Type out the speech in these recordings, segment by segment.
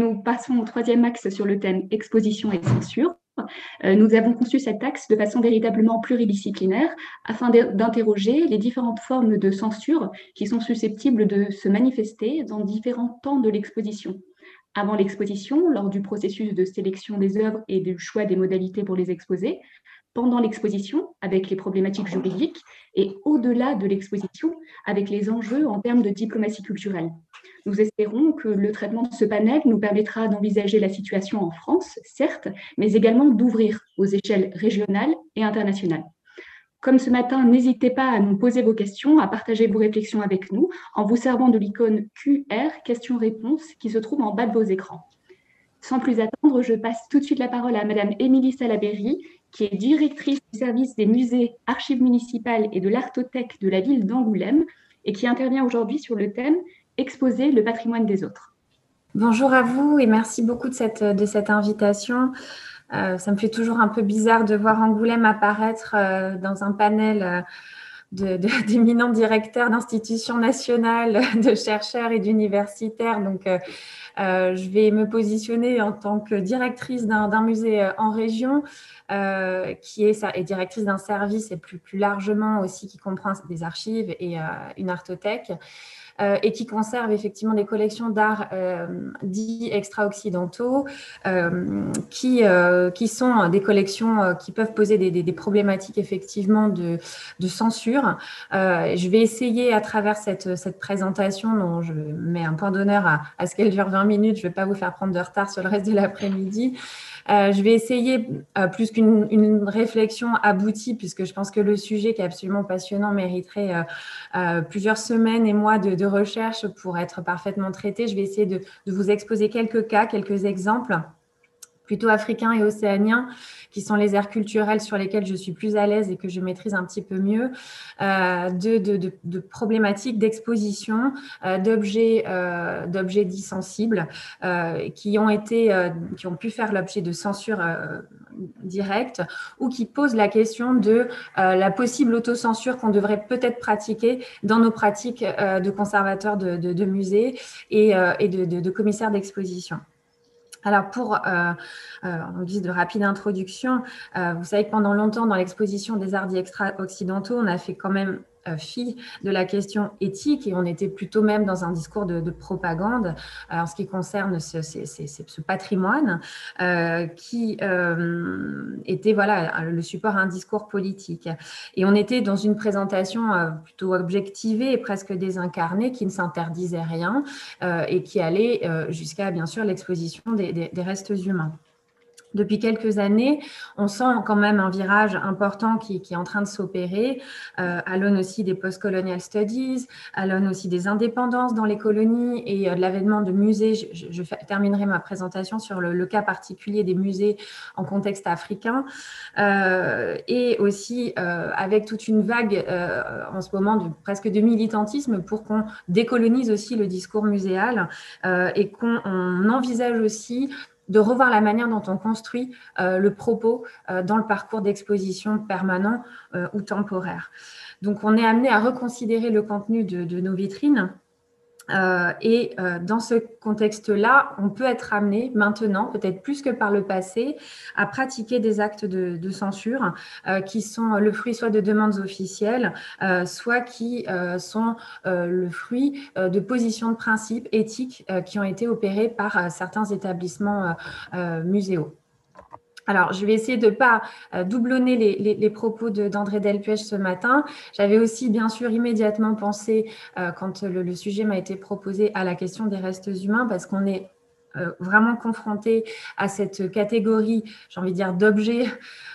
nous passons au troisième axe sur le thème exposition et censure. Euh, nous avons conçu cet axe de façon véritablement pluridisciplinaire afin d'interroger les différentes formes de censure qui sont susceptibles de se manifester dans différents temps de l'exposition. Avant l'exposition, lors du processus de sélection des œuvres et du choix des modalités pour les exposer, pendant l'exposition avec les problématiques juridiques et au-delà de l'exposition avec les enjeux en termes de diplomatie culturelle. Nous espérons que le traitement de ce panel nous permettra d'envisager la situation en France, certes, mais également d'ouvrir aux échelles régionales et internationales. Comme ce matin, n'hésitez pas à nous poser vos questions, à partager vos réflexions avec nous en vous servant de l'icône QR questions-réponses qui se trouve en bas de vos écrans. Sans plus attendre, je passe tout de suite la parole à Madame Émilie Salaberry, qui est directrice du service des musées, archives municipales et de l'artothèque de la ville d'Angoulême et qui intervient aujourd'hui sur le thème Exposer le patrimoine des autres. Bonjour à vous et merci beaucoup de cette, invitation. Euh, ça me fait toujours un peu bizarre de voir Angoulême apparaître euh, dans un panel euh, d'éminents directeurs d'institutions nationales, de chercheurs et d'universitaires. Donc, euh, je vais me positionner en tant que directrice d'un musée en région, qui est et directrice d'un service et plus, plus largement aussi qui comprend des archives et une artothèque. Euh, et qui conserve effectivement des collections d'art euh, dits extra-occidentaux, euh, qui, qui sont des collections qui peuvent poser des, problématiques effectivement de, de censure. je vais essayer à travers cette, cette, présentation, dont je mets un point d'honneur à, à ce qu'elle dure 20 minutes, je ne vais pas vous faire prendre de retard sur le reste de l'après-midi, euh, je vais essayer, euh, plus qu'une réflexion aboutie, puisque je pense que le sujet qui est absolument passionnant mériterait euh, plusieurs semaines et mois de, recherche pour être parfaitement traité. Je vais essayer de vous exposer quelques cas, quelques exemples plutôt africains et océaniens, qui sont les aires culturelles sur lesquelles je suis plus à l'aise et que je maîtrise un petit peu mieux, euh, de, problématiques d'exposition, euh, d'objets, euh, d'objets dits sensibles, qui ont été, qui ont pu faire l'objet de censure directe ou qui posent la question de la possible autocensure qu'on devrait peut-être pratiquer dans nos pratiques de conservateurs de, musées et de commissaires d'exposition. Alors pour, euh, euh, en guise de rapide introduction, euh, vous savez que pendant longtemps, dans l'exposition des arts extra-occidentaux, on a fait quand même fille de la question éthique et on était plutôt même dans un discours de, propagande euh, en ce qui concerne ce, patrimoine euh, qui était voilà le support à un discours politique. Et on était dans une présentation plutôt objectivée et presque désincarnée qui ne s'interdisait rien et qui allait jusqu'à bien sûr l'exposition des restes humains depuis quelques années, on sent quand même un virage important qui, est en train de s'opérer, euh, à l'aune aussi des post-colonial studies, à l'aune aussi des indépendances dans les colonies et euh, de l'avènement de musées. Je, terminerai ma présentation sur le, cas particulier des musées en contexte africain, euh, et aussi avec toute une vague en ce moment de presque de militantisme pour qu'on décolonise aussi le discours muséal et qu'on envisage aussi de revoir la manière dont on construit euh, le propos euh, dans le parcours d'exposition permanent euh, ou temporaire. Donc, on est amené à reconsidérer le contenu de nos vitrines euh, et euh, dans ce contexte-là, on peut être amené maintenant, peut-être plus que par le passé, à pratiquer des actes de, censure euh, qui sont le fruit soit de demandes officielles, soit qui sont le fruit de positions de principe éthiques qui ont été opérées par certains établissements muséaux. Alors, je vais essayer de ne pas euh, doublonner les, propos d'André Delpuech ce matin. J'avais aussi, bien sûr, immédiatement pensé, euh, quand le, sujet m'a été proposé, à la question des restes humains, parce qu'on est euh, vraiment confronté à cette catégorie, j'ai envie de dire, d'objets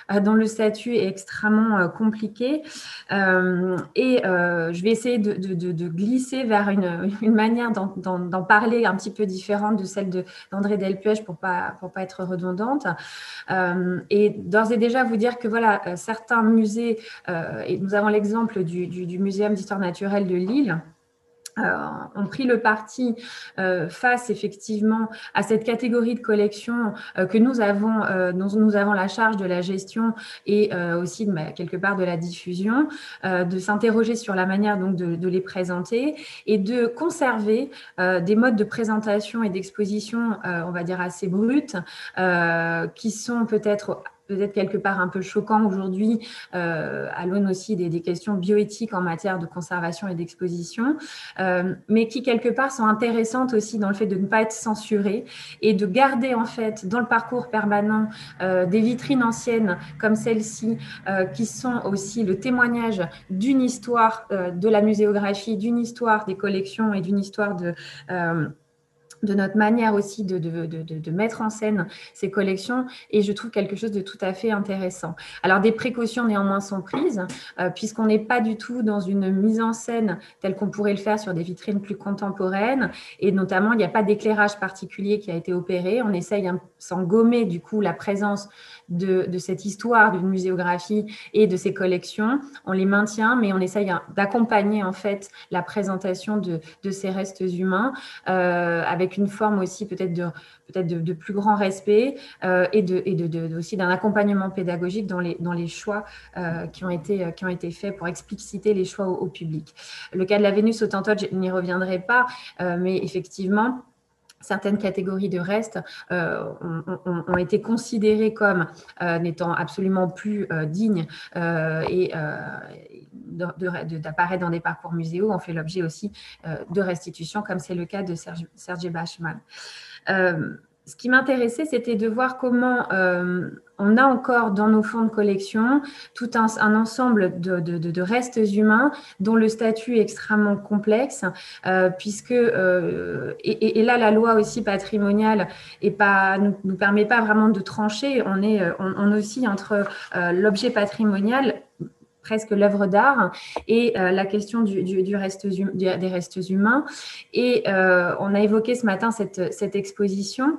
euh, dont le statut est extrêmement euh, compliqué. et je vais essayer de, glisser vers une, manière d'en parler un petit peu différente de celle d'André Delpuech pour pas pour pas être redondante. et d'ores et déjà vous dire que voilà certains musées et nous avons l'exemple du, du, du Muséum d'histoire naturelle de Lille euh, ont pris le parti euh, face effectivement à cette catégorie de collection euh, que nous avons, dont nous avons la charge de la gestion et aussi bah, quelque part de la diffusion, de s'interroger sur la manière donc de, de, les présenter et de conserver des modes de présentation et d'exposition, on va dire assez bruts, qui sont peut-être peut-être quelque part un peu choquant aujourd'hui, euh, à l'aune aussi des, questions bioéthiques en matière de conservation et d'exposition, euh, mais qui quelque part sont intéressantes aussi dans le fait de ne pas être censurées et de garder en fait dans le parcours permanent euh, des vitrines anciennes comme celle-ci, euh, qui sont aussi le témoignage d'une histoire de la muséographie, d'une histoire des collections et d'une histoire de de notre manière aussi de, de, de, de, mettre en scène ces collections et je trouve quelque chose de tout à fait intéressant. Alors des précautions néanmoins sont prises euh, puisqu'on n'est pas du tout dans une mise en scène telle qu'on pourrait le faire sur des vitrines plus contemporaines et notamment il n'y a pas d'éclairage particulier qui a été opéré. On essaye sans gommer du coup la présence de, cette histoire d'une muséographie et de ces collections. On les maintient mais on essaye d'accompagner en fait la présentation de, ces restes humains euh, avec une forme aussi peut-être de, peut-être de, plus grand respect euh, et, de, et aussi d'un accompagnement pédagogique dans les, choix euh, qui, ont été, qui ont été faits pour expliciter les choix au, public. Le cas de la Vénus au je n'y reviendrai pas, euh, mais effectivement, certaines catégories de restes ont, été considérées comme n'étant absolument plus dignes et d'apparaître dans des parcours muséaux ont fait l'objet aussi euh, de restitution, comme c'est le cas de Serge, Serge Bachmann. Euh, ce qui m'intéressait, c'était de voir comment euh, on a encore dans nos fonds de collection tout un, ensemble de, restes humains dont le statut est extrêmement complexe, puisque, et, là, la loi aussi patrimoniale ne nous, permet pas vraiment de trancher. On est on, on aussi entre l'objet patrimonial presque l'œuvre d'art et euh, la question du, reste des restes humains. Et euh, on a évoqué ce matin cette exposition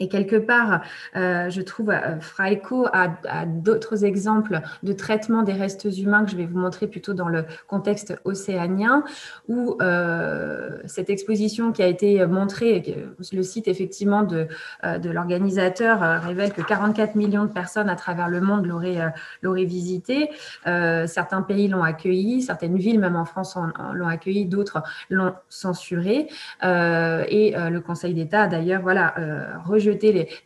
et quelque part, euh, je trouve, euh, Fraico a, d'autres exemples de traitement des restes humains que je vais vous montrer plutôt dans le contexte océanien, où euh, cette exposition qui a été montrée, le site effectivement de, de l'organisateur révèle que 44 millions de personnes à travers le monde l'auraient, l'auraient visité. certains pays l'ont accueilli, certaines villes, même en France, l'ont accueilli, d'autres l'ont censuré. et le Conseil d'État a d'ailleurs voilà, rejeté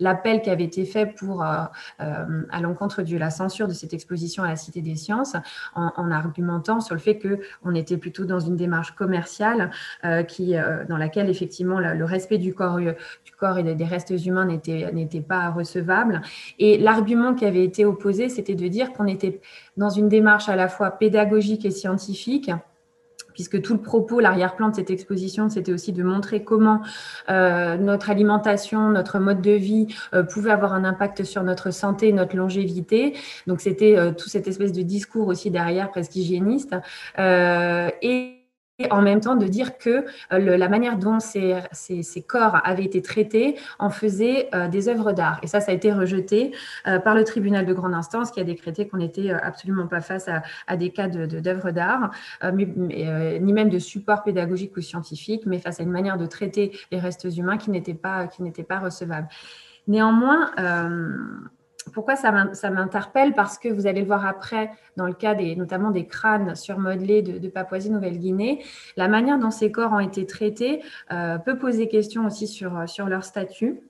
l'appel qui avait été fait pour, euh, euh, à l'encontre de la censure de cette exposition à la Cité des Sciences, en, argumentant sur le fait qu'on était plutôt dans une démarche commerciale euh, qui, dans laquelle effectivement le respect du corps, du corps et des restes humains n'était pas recevable. Et l'argument qui avait été opposé, c'était de dire qu'on était dans une démarche à la fois pédagogique et scientifique puisque tout le propos, l'arrière-plan de cette exposition, c'était aussi de montrer comment euh, notre alimentation, notre mode de vie euh, pouvait avoir un impact sur notre santé, notre longévité. Donc c'était euh, tout cette espèce de discours aussi derrière, presque hygiéniste. et et en même temps de dire que euh, la manière dont ces, corps avaient été traités en faisait euh, des œuvres d'art. Et ça, ça a été rejeté euh, par le tribunal de grande instance qui a décrété qu'on n'était absolument pas face à, des cas d'œuvres d'art, ni même de support pédagogique ou scientifique, mais face à une manière de traiter les restes humains qui n'était pas, pas recevable. Néanmoins, pourquoi ça m'interpelle? Parce que vous allez le voir après, dans le cas des, notamment des crânes surmodelés de, Papouasie-Nouvelle-Guinée, la manière dont ces corps ont été traités euh, peut poser question aussi sur leur statut.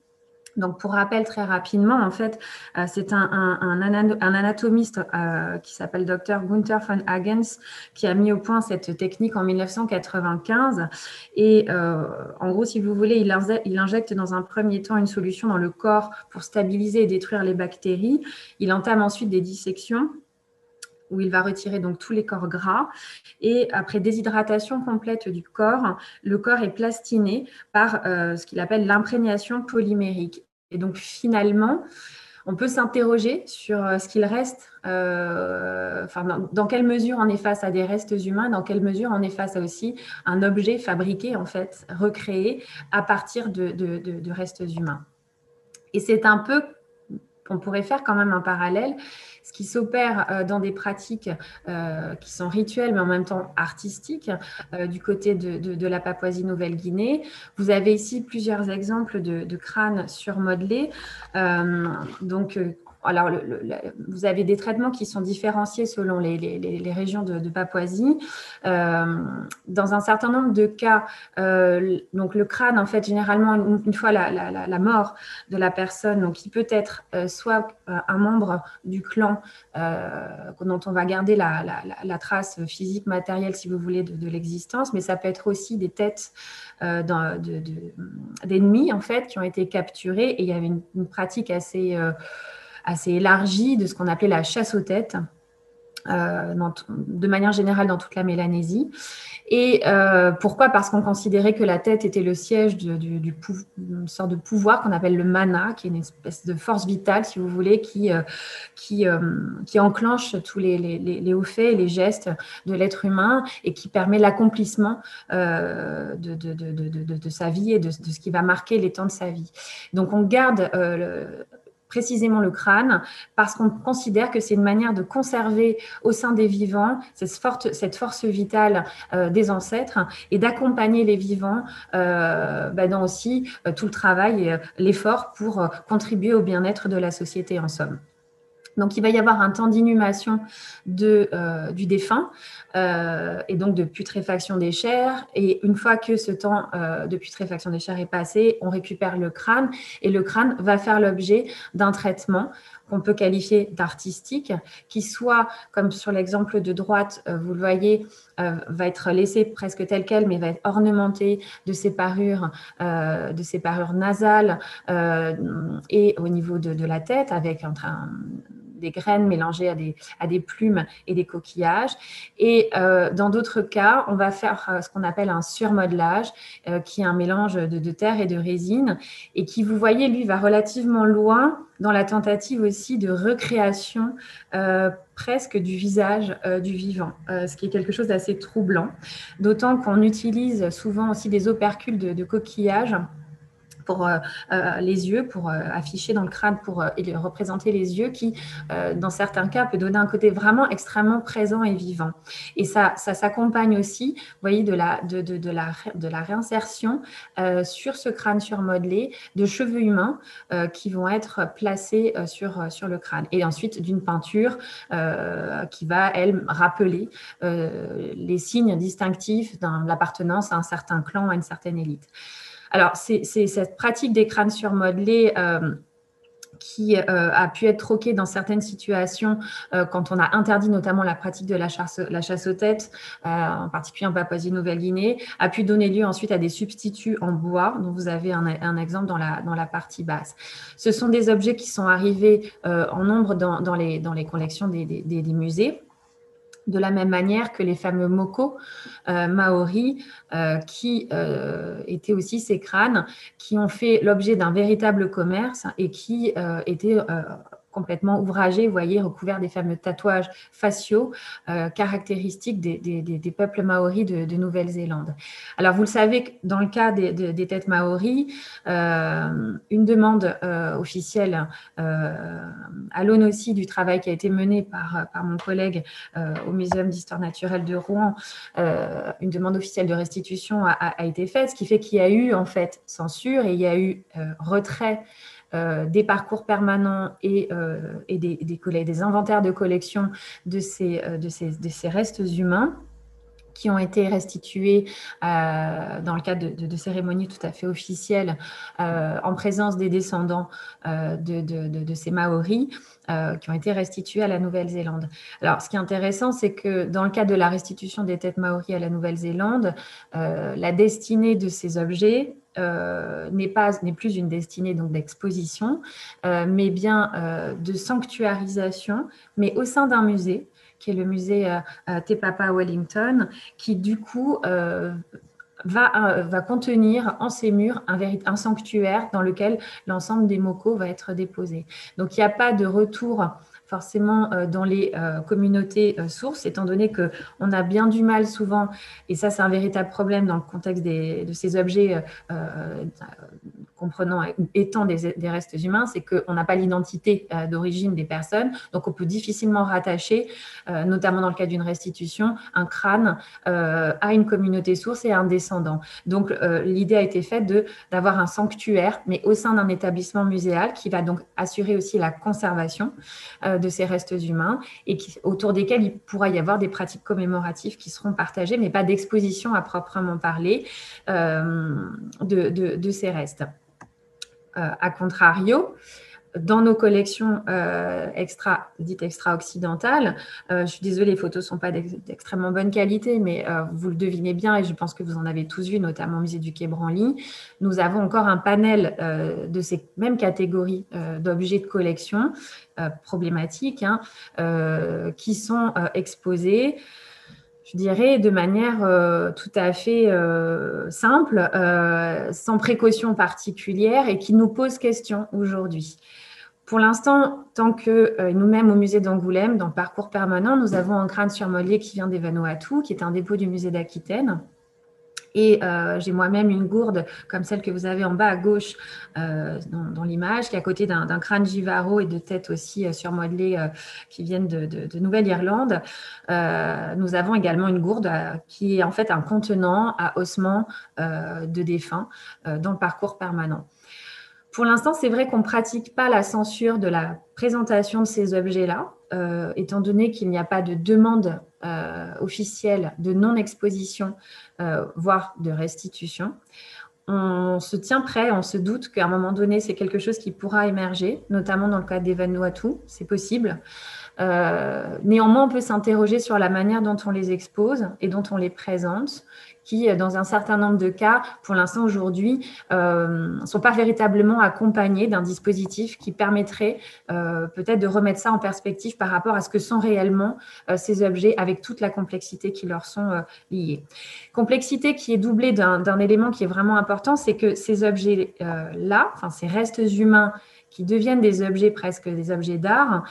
Donc, pour rappel très rapidement, en fait, euh, c'est un, anatomiste euh, qui s'appelle Dr Gunther von Hagens qui a mis au point cette technique en 1995. Et euh, en gros, si vous voulez, il, il, injecte dans un premier temps une solution dans le corps pour stabiliser et détruire les bactéries. Il entame ensuite des dissections où il va retirer donc tous les corps gras. Et après déshydratation complète du corps, le corps est plastiné par ce qu'il appelle l'imprégnation polymérique. Et donc finalement, on peut s'interroger sur euh, ce qu'il reste, euh, dans, quelle mesure on est face à des restes humains, dans quelle mesure on est face à aussi un objet fabriqué, en fait, recréé à partir de, restes humains. Et c'est un peu on pourrait faire quand même un parallèle. Ce qui s'opère euh, dans des pratiques euh, qui sont rituelles, mais en même temps artistiques, euh, du côté de, la Papouasie-Nouvelle-Guinée. Vous avez ici plusieurs exemples de, crânes surmodelés. donc, alors, vous avez des traitements qui sont différenciés selon les, régions de, Papouasie. Euh, dans un certain nombre de cas, euh, donc le crâne, en fait, généralement, une, fois la, mort de la personne, donc il peut être euh, soit un membre du clan dont on va garder la, trace physique, matérielle, si vous voulez, de, l'existence, mais ça peut être aussi des têtes d'ennemis, en fait, qui ont été capturées. Et il y avait une pratique assez assez élargie de ce qu'on appelait la chasse aux têtes. Euh, de manière générale dans toute la Mélanésie. Et euh, pourquoi? Parce qu'on considérait que la tête était le siège d'une sorte de pouvoir qu'on appelle le mana, qui est une espèce de force vitale, si vous voulez, qui, euh, qui, qui enclenche tous les, les, hauts faits et les gestes de l'être humain et qui permet l'accomplissement de, de, de, de, sa vie et de, ce qui va marquer les temps de sa vie. Donc on garde précisément le crâne, parce qu'on considère que c'est une manière de conserver au sein des vivants cette, force vitale euh, des ancêtres et d'accompagner les vivants euh, bah, dans aussi euh, tout le travail et l'effort pour contribuer au bien-être de la société en somme. Donc, il va y avoir un temps d'inhumation euh, du défunt euh, et donc de putréfaction des chairs. Et une fois que ce temps euh, de putréfaction des chairs est passé, on récupère le crâne et le crâne va faire l'objet d'un traitement qu'on peut qualifier d'artistique, qui soit, comme sur l'exemple de droite, vous le voyez, va être laissé presque tel quel, mais va être ornementé de ses parures, de ses parures nasales et au niveau de, la tête, avec un, des graines mélangées à des, à des plumes et des coquillages. Et euh, dans d'autres cas, on va faire euh, ce qu'on appelle un surmodelage, euh, qui est un mélange de, terre et de résine, et qui, vous voyez, lui, va relativement loin dans la tentative aussi de recréation presque du visage du vivant, ce qui est quelque chose d'assez troublant, d'autant qu'on utilise souvent aussi des opercules de, de coquillages pour euh, euh, les yeux, pour euh, afficher dans le crâne, pour représenter les yeux, qui, dans certains cas, peut donner un côté vraiment extrêmement présent et vivant. Et ça, ça s'accompagne aussi, vous voyez, de la, de, de, la, de la réinsertion sur ce crâne surmodelé de cheveux humains qui vont être placés sur, sur le crâne. Et ensuite, d'une peinture qui va, elle, rappeler les signes distinctifs de l'appartenance à un certain clan, à une certaine élite. Alors, c'est cette pratique des crânes surmodelés euh, qui euh, a pu être troquée dans certaines situations euh, quand on a interdit notamment la pratique de la chasse, aux têtes, en particulier en Papouasie-Nouvelle-Guinée, a pu donner lieu ensuite à des substituts en bois, dont vous avez un, exemple dans la, partie basse. Ce sont des objets qui sont arrivés en nombre dans les collections des musées de la même manière que les fameux moko euh, maoris, euh, qui euh, étaient aussi ces crânes, qui ont fait l'objet d'un véritable commerce et qui étaient complètement ouvragés, vous voyez, recouverts des fameux tatouages faciaux euh, caractéristiques des, peuples maoris de, Nouvelle-Zélande. Alors, vous le savez, dans le cas des, têtes maoris, euh, une demande euh, officielle à l'aune aussi du travail qui a été mené par, par mon collègue au Muséum d'histoire naturelle de Rouen, une demande officielle de restitution a, a, été faite, ce qui fait qu'il y a eu en fait censure et il y a eu retrait euh, des parcours permanents et, euh, des, des, inventaires de collection euh, de ces, restes humains qui ont été restitués dans le cadre de, cérémonies tout à fait officielles en présence des descendants de, ces Maoris qui ont été restitués à la Nouvelle-Zélande. Alors, ce qui est intéressant, c'est que dans le cadre de la restitution des têtes Maoris à la Nouvelle-Zélande, la destinée de ces objets euh, n'est pas n'est plus une destinée donc d'exposition, euh, mais bien euh, de sanctuarisation, mais au sein d'un musée qui est le musée Te Papa Wellington, qui du coup va, va, contenir en ses murs un, sanctuaire dans lequel l'ensemble des mocos va être déposé. Donc il n'y a pas de retour forcément euh, dans les euh, communautés euh, sources, étant donné qu'on a bien du mal souvent, et ça c'est un véritable problème dans le contexte de ces objets comprenant étant des, restes humains, c'est qu'on n'a pas l'identité euh, d'origine des personnes, donc on peut difficilement rattacher, euh, notamment dans le cas d'une restitution, un crâne euh, à une communauté source et à un descendant. Donc l'idée a été faite d'avoir un sanctuaire, mais au sein d'un établissement muséal qui va donc assurer aussi la conservation de ces restes humains et autour desquels il pourra y avoir des pratiques commémoratives qui seront partagées, mais pas d'exposition à proprement parler de ces restes. Euh, a contrario, dans nos collections euh, extra, dites extra-occidentales, euh, je suis désolée, les photos ne sont pas d'extrêmement bonne qualité, mais vous le devinez bien, et je pense que vous en avez tous vu, notamment au musée du Quai Branly, nous avons encore un panel de ces mêmes catégories d'objets de collection problématiques hein, qui sont exposés je dirais, de manière euh, tout à fait euh, simple, euh, sans précaution particulière et qui nous pose question aujourd'hui. Pour l'instant, tant que nous-mêmes au musée d'Angoulême, dans le parcours permanent, nous avons un crâne surmodelé qui vient des Vanuatu, qui est un dépôt du musée d'Aquitaine, et euh, j'ai moi-même une gourde comme celle que vous avez en bas à gauche euh, dans, l'image, qui est à côté d'un crâne givaro et de tête aussi euh, surmodelée qui viennent de, Nouvelle-Irlande. nous avons également une gourde qui est en fait un contenant à ossements de défunts dans le parcours permanent. Pour l'instant, c'est vrai qu'on ne pratique pas la censure de la présentation de ces objets-là, étant donné qu'il n'y a pas de demande officielle de non-exposition euh, voire de restitution. On se tient prêt, on se doute qu'à un moment donné, c'est quelque chose qui pourra émerger, notamment dans le cas des Vanuatu, c'est possible. Euh, néanmoins, on peut s'interroger sur la manière dont on les expose et dont on les présente qui, euh, dans un certain nombre de cas, pour l'instant aujourd'hui, ne euh, sont pas véritablement accompagnés d'un dispositif qui permettrait peut-être de remettre ça en perspective par rapport à ce que sont réellement ces objets avec toute la complexité qui leur sont liées. Complexité qui est doublée d'un élément qui est vraiment important, c'est que ces objets-là, enfin ces restes humains qui deviennent des objets presque des objets d'art,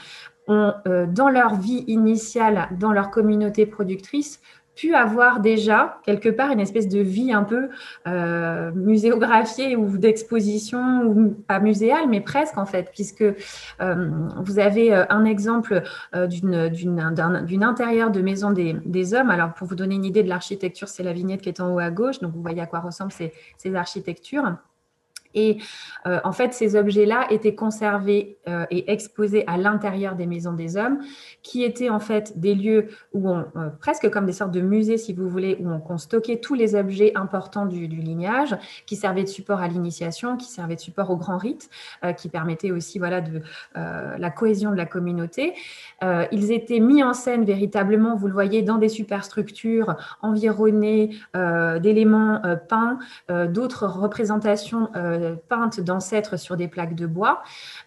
ont, dans leur vie initiale, dans leur communauté productrice, pu avoir déjà quelque part une espèce de vie un peu euh, muséographiée ou d'exposition, ou pas muséale, mais presque en fait, puisque euh, vous avez euh, un exemple d'une intérieur de maison des, hommes. Alors pour vous donner une idée de l'architecture, c'est la vignette qui est en haut à gauche, donc vous voyez à quoi ressemblent ces architectures. Et euh, en fait, ces objets-là étaient conservés euh, et exposés à l'intérieur des maisons des hommes, qui étaient en fait des lieux où on, euh, presque comme des sortes de musées, si vous voulez, où on, stockait tous les objets importants du, lignage, qui servaient de support à l'initiation, qui servaient de support au grand rite, qui permettaient aussi voilà, de la cohésion de la communauté. ils étaient mis en scène véritablement, vous le voyez, dans des superstructures environnées d'éléments peints, d'autres représentations peintes d'ancêtres sur des plaques de bois.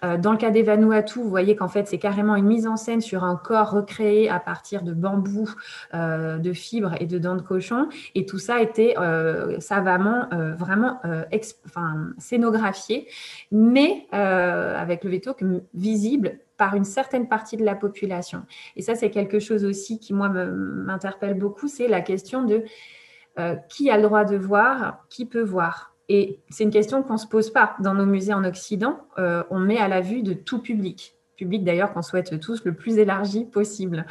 Euh, dans le cas des Vanuatu, vous voyez qu'en fait, c'est carrément une mise en scène sur un corps recréé à partir de bambou, euh, de fibres et de dents de cochon. Et tout ça euh, savamment, vraiment enfin, scénographié, mais avec le veto visible par une certaine partie de la population. Et ça, c'est quelque chose aussi qui, moi, m'interpelle beaucoup, c'est la question de qui a le droit de voir, qui peut voir. Et c'est une question qu'on ne se pose pas dans nos musées en Occident. Euh, on met à la vue de tout public public d'ailleurs qu'on souhaite tous le plus élargi possible.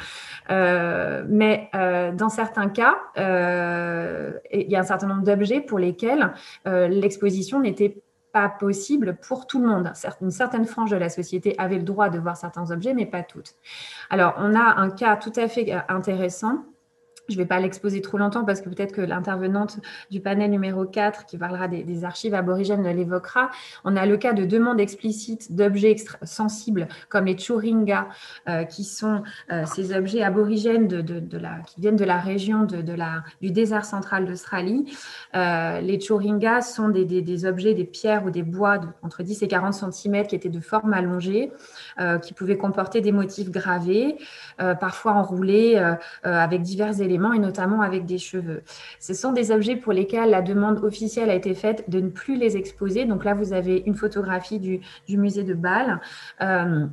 Euh, mais euh, dans certains cas, il y a un certain nombre d'objets pour lesquels l'exposition n'était pas possible pour tout le monde. Une certaine frange de la société avait le droit de voir certains objets, mais pas toutes. Alors, on a un cas tout à fait intéressant je ne vais pas l'exposer trop longtemps parce que peut-être que l'intervenante du panel numéro 4 qui parlera des, archives aborigènes l'évoquera. On a le cas de demandes explicites d'objets sensibles comme les churinga, euh, qui sont euh, ces objets aborigènes qui viennent de la région de, la, du désert central d'Australie. Euh, les churinga sont des, des, objets, des pierres ou des bois entre 10 et 40 cm qui étaient de forme allongée, qui pouvaient comporter des motifs gravés, parfois enroulés avec divers éléments et notamment avec des cheveux. Ce sont des objets pour lesquels la demande officielle a été faite de ne plus les exposer. Donc là, vous avez une photographie du, musée de Bâle. Euh,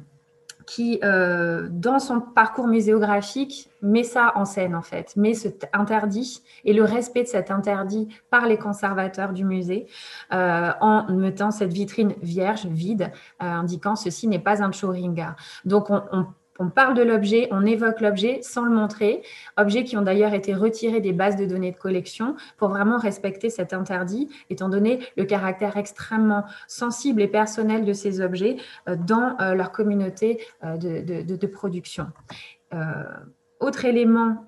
qui, euh, dans son parcours muséographique, met ça en scène, en fait, met cet interdit et le respect de cet interdit par les conservateurs du musée, euh, en mettant cette vitrine vierge, vide, euh, indiquant ceci n'est pas un Choringa. Donc, on, on on parle de l'objet, on évoque l'objet sans le montrer, objets qui ont d'ailleurs été retirés des bases de données de collection pour vraiment respecter cet interdit, étant donné le caractère extrêmement sensible et personnel de ces objets euh, dans euh, leur communauté euh, de, production. autre élément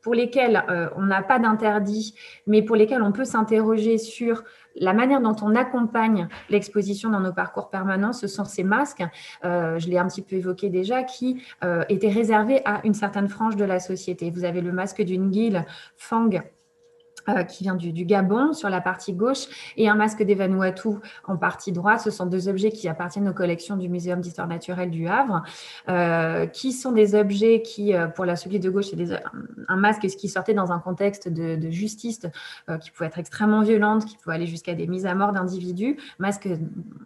pour lesquels on n'a pas d'interdit, mais pour lesquels on peut s'interroger sur la manière dont on accompagne l'exposition dans nos parcours permanents, ce sont ces masques, euh, je l'ai un petit peu évoqué déjà, qui euh, étaient réservés à une certaine frange de la société. Vous avez le masque d'une guille, Fang, euh, qui vient du, Gabon sur la partie gauche et un masque des Vanuatu en partie droite. Ce sont deux objets qui appartiennent aux collections du Muséum d'histoire naturelle du Havre, euh, qui sont des objets qui, euh, pour la celui de gauche, c'est un masque qui sortait dans un contexte de, justice qui pouvait être extrêmement violente, qui pouvait aller jusqu'à des mises à mort d'individus. Masque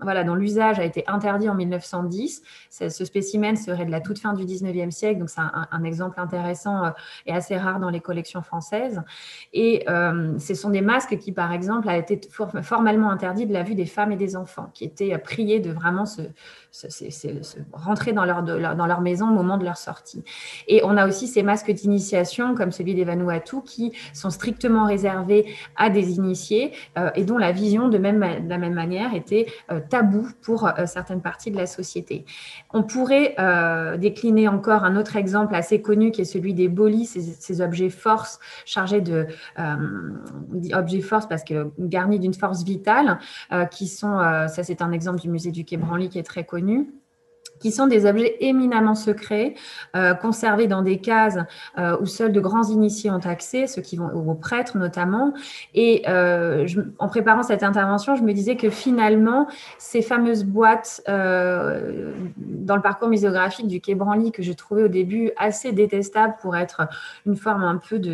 voilà, dont l'usage a été interdit en 1910. Ce spécimen serait de la toute fin du 19e siècle, donc c'est un, exemple intéressant et assez rare dans les collections françaises. Et ce sont des masques qui, par exemple, a été formellement interdit de la vue des femmes et des enfants, qui étaient euh, priés de vraiment se, rentrer dans leur, dans leur maison au moment de leur sortie. Et on a aussi ces masques d'initiation, comme celui des Vanuatu, qui sont strictement réservés à des initiés euh, et dont la vision, de, même, de la même manière, était tabou pour certaines parties de la société. On pourrait décliner encore un autre exemple assez connu qui est celui des bolis, ces, objets force chargés de, objets force parce que garnis d'une force vitale, euh, qui sont, euh, ça c'est un exemple du musée du Quai Branly qui est très connu qui sont des objets éminemment secrets, euh, conservés dans des cases où seuls de grands initiés ont accès, ceux qui vont aux prêtres notamment. Et en préparant cette intervention, je me disais que finalement, ces fameuses boîtes dans le parcours muséographique du Quai Branly que je trouvais au début assez détestables pour être une forme un peu de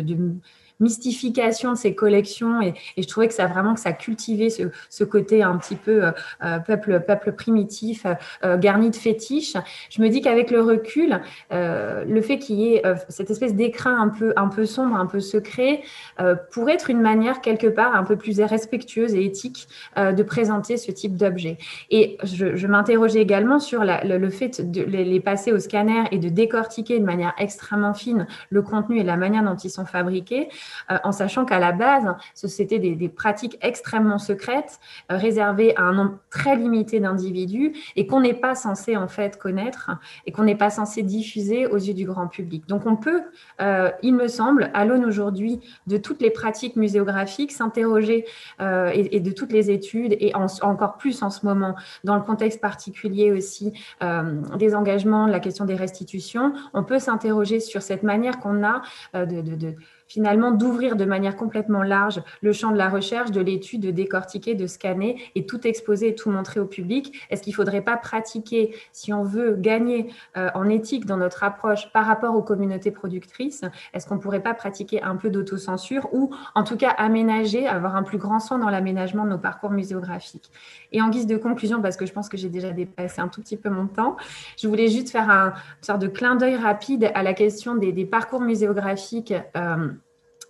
mystification de ces collections et, je trouvais que ça vraiment que ça cultivait ce, côté un petit peu euh, euh, peuple peuple primitif euh, garni de fétiches. Je me dis qu'avec le recul, le fait qu'il y ait cette espèce d'écrin un peu un peu sombre, un peu secret, pourrait être une manière quelque part un peu plus respectueuse et éthique de présenter ce type d'objet. Et je, m'interrogeais également sur le, fait de les passer au scanner et de décortiquer de manière extrêmement fine le contenu et la manière dont ils sont fabriqués. Euh, en sachant qu'à la base, c'était des, pratiques extrêmement secrètes, euh, réservées à un nombre très limité d'individus et qu'on n'est pas censé en fait connaître et qu'on n'est pas censé diffuser aux yeux du grand public. Donc on peut, euh, il me semble, à l'aune aujourd'hui de toutes les pratiques muséographiques, s'interroger et, de toutes les études et encore plus en ce moment dans le contexte particulier aussi des engagements, la question des restitutions, on peut s'interroger sur cette manière qu'on a de finalement d'ouvrir de manière complètement large le champ de la recherche, de l'étude, de décortiquer, de scanner et tout exposer et tout montrer au public Est-ce qu'il ne faudrait pas pratiquer, si on veut gagner euh, en éthique dans notre approche par rapport aux communautés productrices, est-ce qu'on ne pourrait pas pratiquer un peu d'autocensure ou en tout cas aménager, avoir un plus grand soin dans l'aménagement de nos parcours muséographiques? Et en guise de conclusion, parce que je pense que j'ai déjà dépassé un tout petit peu mon temps, je voulais juste faire un une sorte de clin d'œil rapide à la question des, parcours muséographiques. Euh,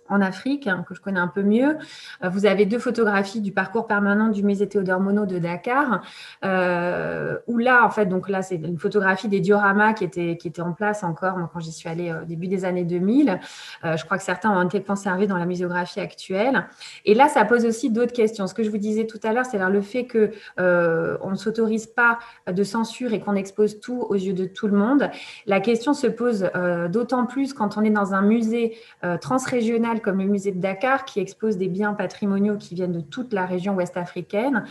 en Afrique, hein, que je connais un peu mieux. Euh, vous avez deux photographies du parcours permanent du musée Théodore Monod de Dakar, euh, où là, en fait, donc là, c'est une photographie des dioramas qui étaient, qui étaient en place encore quand j'y suis allée au début des années 2000. Euh, je crois que certains ont été conservés dans la muséographie actuelle. Et là, ça pose aussi d'autres questions. Ce que je vous disais tout à l'heure, c'est le fait que on ne s'autorise pas de censure et qu'on expose tout aux yeux de tout le monde. La question se pose d'autant plus quand on est dans un musée transrégional comme le musée de Dakar, qui expose des biens patrimoniaux qui viennent de toute la région ouest africaine,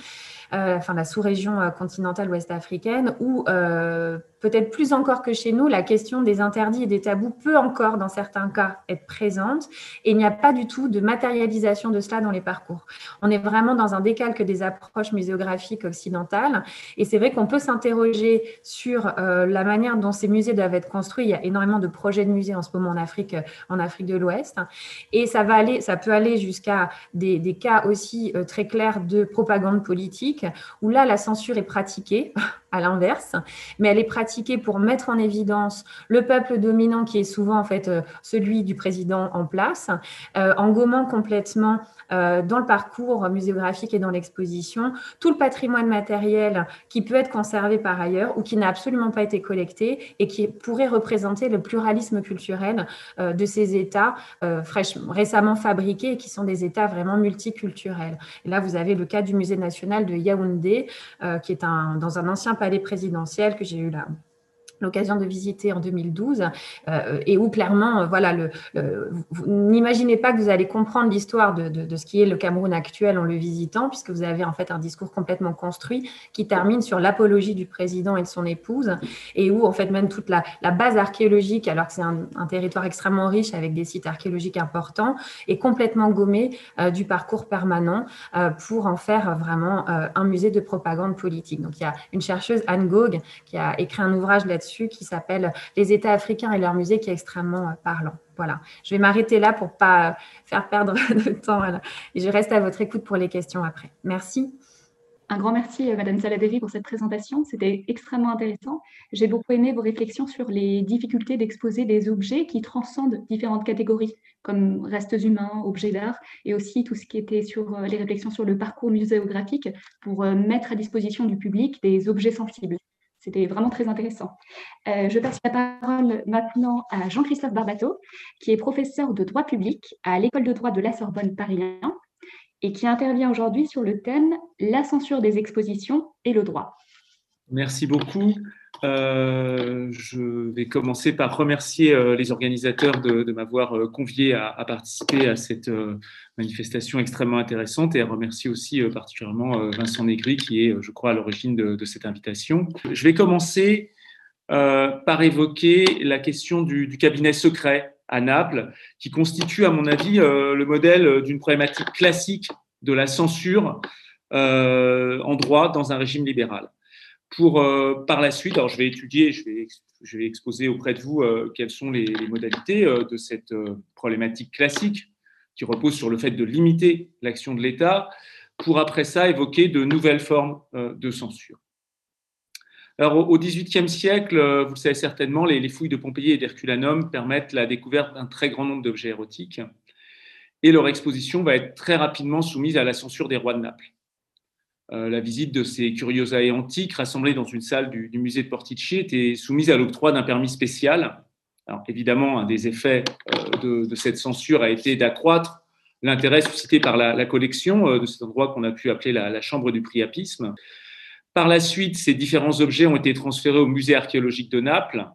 enfin la sous-région euh, continentale ouest africaine, où euh, peut-être plus encore que chez nous, la question des interdits et des tabous peut encore, dans certains cas, être présente. Et il n'y a pas du tout de matérialisation de cela dans les parcours. On est vraiment dans un décalque des approches muséographiques occidentales. Et c'est vrai qu'on peut s'interroger sur euh, la manière dont ces musées doivent être construits. Il y a énormément de projets de musées en ce moment en Afrique, en Afrique de l'Ouest. Et ça, va aller, ça peut aller jusqu'à des, des, cas aussi euh, très clairs de propagande politique, où là, la censure est pratiquée à l'inverse, mais elle est pratiquée pour mettre en évidence le peuple dominant qui est souvent en fait celui du président en place, en gommant complètement dans le parcours muséographique et dans l'exposition tout le patrimoine matériel qui peut être conservé par ailleurs ou qui n'a absolument pas été collecté et qui pourrait représenter le pluralisme culturel de ces États récemment fabriqués et qui sont des États vraiment multiculturels. Et là, vous avez le cas du Musée national de Yaoundé, qui est un, dans un ancien palais présidentiel que j'ai eu là l'occasion de visiter en 2012 euh, et où clairement, euh, voilà, le, n'imaginez pas que vous allez comprendre l'histoire de, de, ce qui est le Cameroun actuel en le visitant, puisque vous avez en fait un discours complètement construit qui termine sur l'apologie du président et de son épouse et où en fait même toute la, la base archéologique, alors que c'est un, territoire extrêmement riche avec des sites archéologiques importants, est complètement gommé euh, du parcours permanent pour en faire vraiment un musée de propagande politique. Donc il y a une chercheuse Anne Gogh qui a écrit un ouvrage là-dessus qui s'appelle Les États africains et leur musée, qui est extrêmement euh, parlant. Voilà, je vais m'arrêter là pour pas faire perdre de temps. Et je reste à votre écoute pour les questions après. Merci. Un grand merci, euh, Madame Saladeri, pour cette présentation. C'était extrêmement intéressant. J'ai beaucoup aimé vos réflexions sur les difficultés d'exposer des objets qui transcendent différentes catégories, comme restes humains, objets d'art, et aussi tout ce qui était sur euh, les réflexions sur le parcours muséographique pour mettre à disposition du public des objets sensibles. C'était vraiment très intéressant. Euh, je passe la parole maintenant à Jean-Christophe Barbato, qui est professeur de droit public à l'école de droit de la Sorbonne Paris 1 et qui intervient aujourd'hui sur le thème La censure des expositions et le droit. Merci beaucoup. Euh, je vais commencer par remercier euh, les organisateurs de, m'avoir euh, convié à, participer à cette manifestation extrêmement intéressante et à remercier aussi particulièrement Vincent Négri qui est, je crois, à l'origine de, cette invitation. Je vais commencer par évoquer la question du, cabinet secret à Naples, qui constitue, à mon avis, le modèle d'une problématique classique de la censure en droit dans un régime libéral pour euh, par la suite, alors je vais étudier, je vais, exposer auprès de vous euh, quelles sont les, modalités euh, de cette problématique classique qui repose sur le fait de limiter l'action de l'État, pour après ça évoquer de nouvelles formes de censure. Alors, au XVIIIe siècle, vous le savez certainement, les, les fouilles de Pompéi et d'Herculanum permettent la découverte d'un très grand nombre d'objets érotiques et leur exposition va être très rapidement soumise à la censure des rois de Naples. Euh, la visite de ces curiosæ antiques rassemblées dans une salle du, musée de Portici était soumise à l'octroi d'un permis spécial. Alors, évidemment, un des effets euh, de, cette censure a été d'accroître l'intérêt suscité par la, collection euh, de cet endroit qu'on a pu appeler la, chambre du priapisme. Par la suite, ces différents objets ont été transférés au musée archéologique de Naples,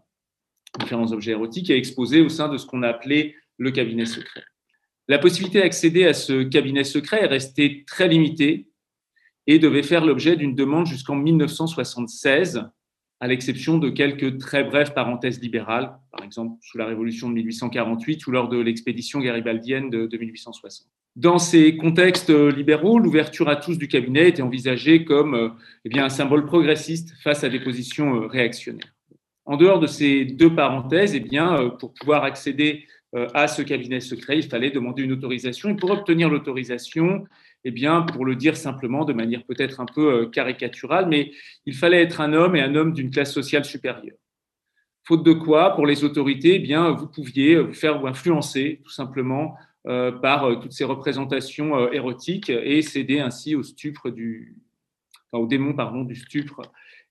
différents objets érotiques, et exposés au sein de ce qu'on a appelé le cabinet secret. La possibilité d'accéder à ce cabinet secret est restée très limitée et devait faire l'objet d'une demande jusqu'en 1976, à l'exception de quelques très brèves parenthèses libérales, par exemple sous la Révolution de 1848 ou lors de l'expédition garibaldienne de, 1860. Dans ces contextes libéraux, l'ouverture à tous du cabinet était envisagée comme euh, eh bien, un symbole progressiste face à des positions euh, réactionnaires. En dehors de ces deux parenthèses, eh bien, euh, pour pouvoir accéder à ce cabinet secret, il fallait demander une autorisation. Et pour obtenir l'autorisation, eh bien, pour le dire simplement, de manière peut-être un peu euh, caricaturale, mais il fallait être un homme et un homme d'une classe sociale supérieure. Faute de quoi, pour les autorités, eh bien, vous pouviez vous faire influencer tout simplement euh, par euh, toutes ces représentations érotiques et céder ainsi au stupre du, au démon pardon, du stupre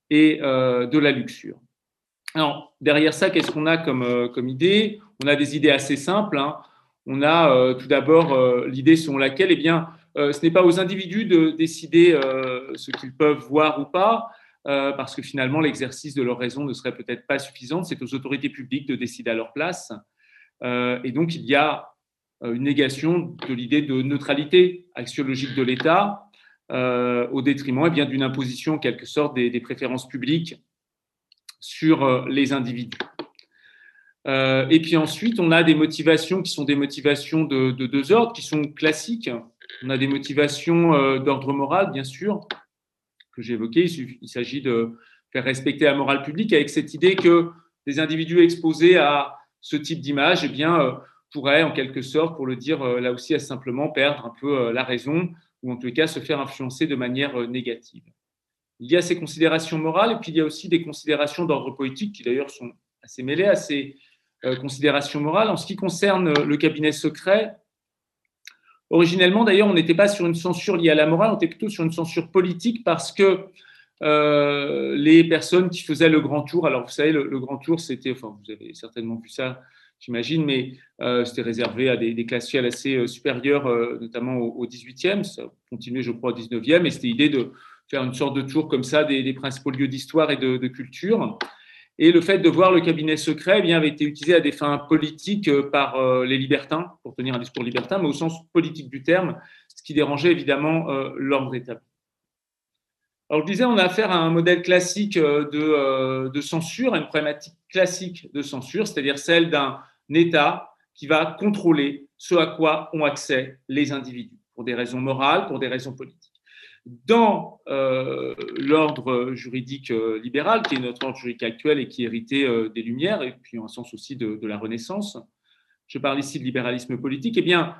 et de la luxure. Alors, derrière ça, qu'est-ce qu'on a comme, comme idée? On a des idées assez simples. Hein. On a tout d'abord l'idée selon laquelle eh bien, ce n'est pas aux individus de décider euh, ce qu'ils peuvent voir ou pas, euh, parce que finalement l'exercice de leur raison ne serait peut-être pas suffisant. C'est aux autorités publiques de décider à leur place. et donc il y a une négation de l'idée de neutralité axiologique de l'État au détriment eh d'une imposition en quelque sorte des, préférences publiques sur les individus. et puis ensuite, on a des motivations qui sont des motivations de deux ordres, qui sont classiques, on a des motivations euh, d'ordre moral, bien sûr, que j'ai évoquées. Il s'agit de faire respecter la morale publique avec cette idée que des individus exposés à ce type d'image eh bien, euh, pourraient, en quelque sorte, pour le dire euh, là aussi, simplement perdre un peu la raison ou en tout cas se faire influencer de manière négative. il y a ces considérations morales et puis il y a aussi des considérations d'ordre politique qui d'ailleurs sont assez mêlées à ces considérations morales. En ce qui concerne le cabinet secret, originellement d'ailleurs, on n'était pas sur une censure liée à la morale, on était plutôt sur une censure politique parce que euh, les personnes qui faisaient le grand tour. Alors, vous savez, le, grand tour, c'était, enfin, vous avez certainement vu ça, j'imagine, mais euh, c'était réservé à des, des, classes sociales assez euh, supérieures, notamment au, 18e. Ça continuait, je crois, au 19e. Et c'était l'idée de faire une sorte de tour comme ça des, principaux lieux d'histoire et de, culture. Et le fait de voir le cabinet secret eh avait été utilisé à des fins politiques par les libertins, pour tenir un discours libertin, mais au sens politique du terme, ce qui dérangeait évidemment l'ordre établi. Alors, je disais, on a affaire à un modèle classique euh, euh, de, censure, à une problématique classique de censure, c'est-à-dire celle d'un État qui va contrôler ce à quoi ont accès les individus, pour des raisons morales, pour des raisons politiques. Dans euh, l'ordre juridique libéral, qui est notre ordre juridique actuel et qui est hérité des Lumières, et puis en sens aussi de, la Renaissance, je parle ici de libéralisme politique, eh bien,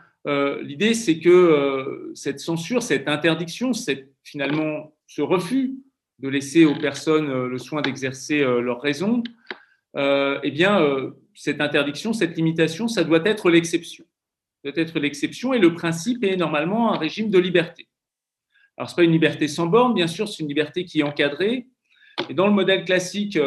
l'idée, c'est que cette censure, cette interdiction, cette finalement ce refus de laisser aux personnes euh, le soin d'exercer euh, leur raison, euh, eh bien, cette interdiction, cette limitation, ça doit être l'exception. doit être l'exception et le principe est normalement un régime de liberté. Alors, ce n'est pas une liberté sans borne, bien sûr, c'est une liberté qui est encadrée. Et dans le modèle classique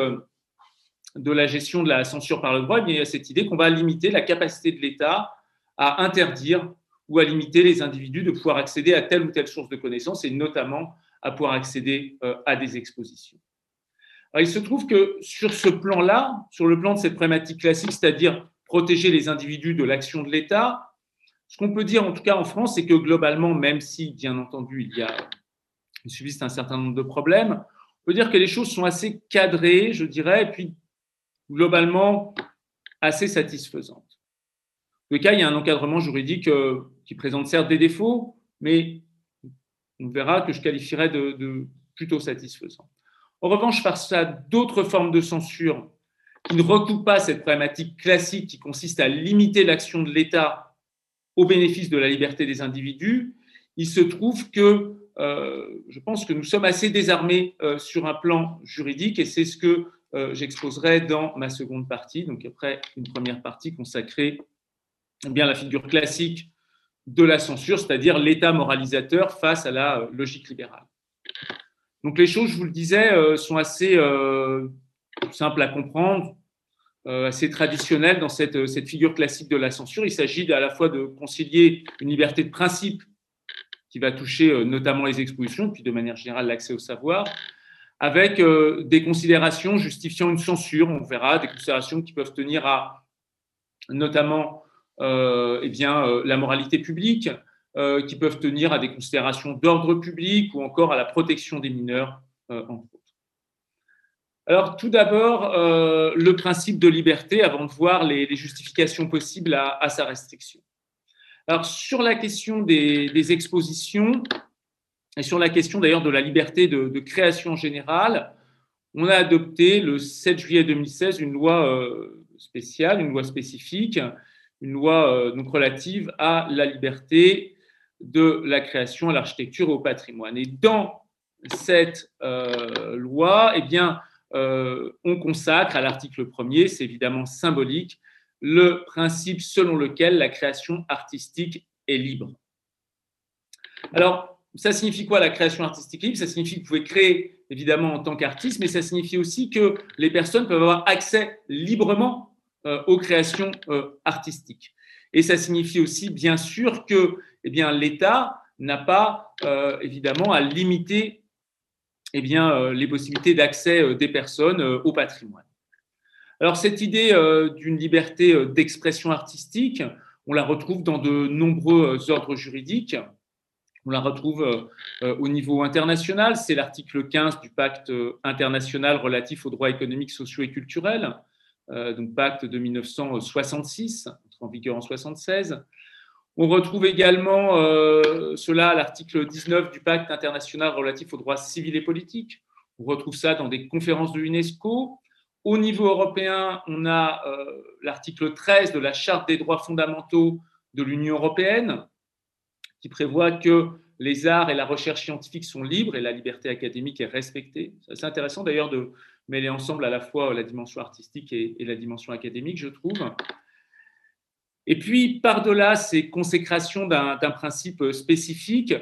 de la gestion de la censure par le droit, eh il y a cette idée qu'on va limiter la capacité de l'État à interdire ou à limiter les individus de pouvoir accéder à telle ou telle source de connaissances, et notamment à pouvoir accéder euh, à des expositions. il se trouve que sur ce plan-là, sur le plan de cette problématique classique, c'est-à-dire protéger les individus de l'action de l'État, ce qu'on peut dire en tout cas en France, c'est que globalement, même si bien entendu il y a subsiste un certain nombre de problèmes, on peut dire que les choses sont assez cadrées, je dirais, et puis globalement assez satisfaisantes. En tout cas, il y a un encadrement juridique euh, qui présente certes des défauts, mais on verra que je qualifierais de, plutôt satisfaisant. En revanche, face à d'autres formes de censure qui ne recoupent pas cette problématique classique qui consiste à limiter l'action de l'État au bénéfice de la liberté des individus, il se trouve que euh, je pense que nous sommes assez désarmés euh, sur un plan juridique et c'est ce que euh, j'exposerai dans ma seconde partie, donc après une première partie consacrée bien, la figure classique de la censure, c'est-à-dire l'État moralisateur face à la logique libérale. Donc les choses, je vous le disais, sont assez simples à comprendre, assez traditionnelles dans cette, cette, figure classique de la censure. Il s'agit à la fois de concilier une liberté de principe qui va toucher notamment les expositions, puis de manière générale l'accès au savoir, avec des considérations justifiant une censure, on verra, des considérations qui peuvent tenir à notamment euh, eh bien, euh, la moralité publique, euh, qui peuvent tenir à des considérations d'ordre public ou encore à la protection des mineurs. Alors, tout d'abord, le principe de liberté, avant de voir les, justifications possibles à, sa restriction. Alors, sur la question des, expositions, et sur la question d'ailleurs de la liberté de, création générale, on a adopté le 7 juillet 2016 une loi spéciale, une loi spécifique, une loi euh, donc relative à la liberté de la création, à l'architecture et au patrimoine. Et dans cette euh, loi, eh bien, euh, on consacre à l'article 1er, c'est évidemment symbolique, le principe selon lequel la création artistique est libre. Alors, ça signifie quoi la création artistique libre? Ça signifie que vous pouvez créer évidemment en tant qu'artiste, mais ça signifie aussi que les personnes peuvent avoir accès librement euh, aux créations euh, artistiques. Et ça signifie aussi, bien sûr, que eh l'État n'a pas, euh, évidemment, à limiter eh bien, les possibilités d'accès des personnes au patrimoine. Alors, cette idée d'une liberté d'expression artistique, on la retrouve dans de nombreux ordres juridiques. On la retrouve au niveau international, c'est l'article 15 du pacte international relatif aux droits économiques, sociaux et culturels. Euh, donc pacte de 1966, en vigueur en 76. On retrouve également euh, cela à l'article 19 du pacte international relatif aux droits civils et politiques. On retrouve ça dans des conférences de l'UNESCO. Au niveau européen, on a euh, l'article 13 de la Charte des droits fondamentaux de l'Union européenne, qui prévoit que les arts et la recherche scientifique sont libres et la liberté académique est respectée. C'est intéressant d'ailleurs de mêler ensemble à la fois la dimension artistique et, la dimension académique, je trouve. Et puis, par-delà ces consécrations d'un principe spécifique,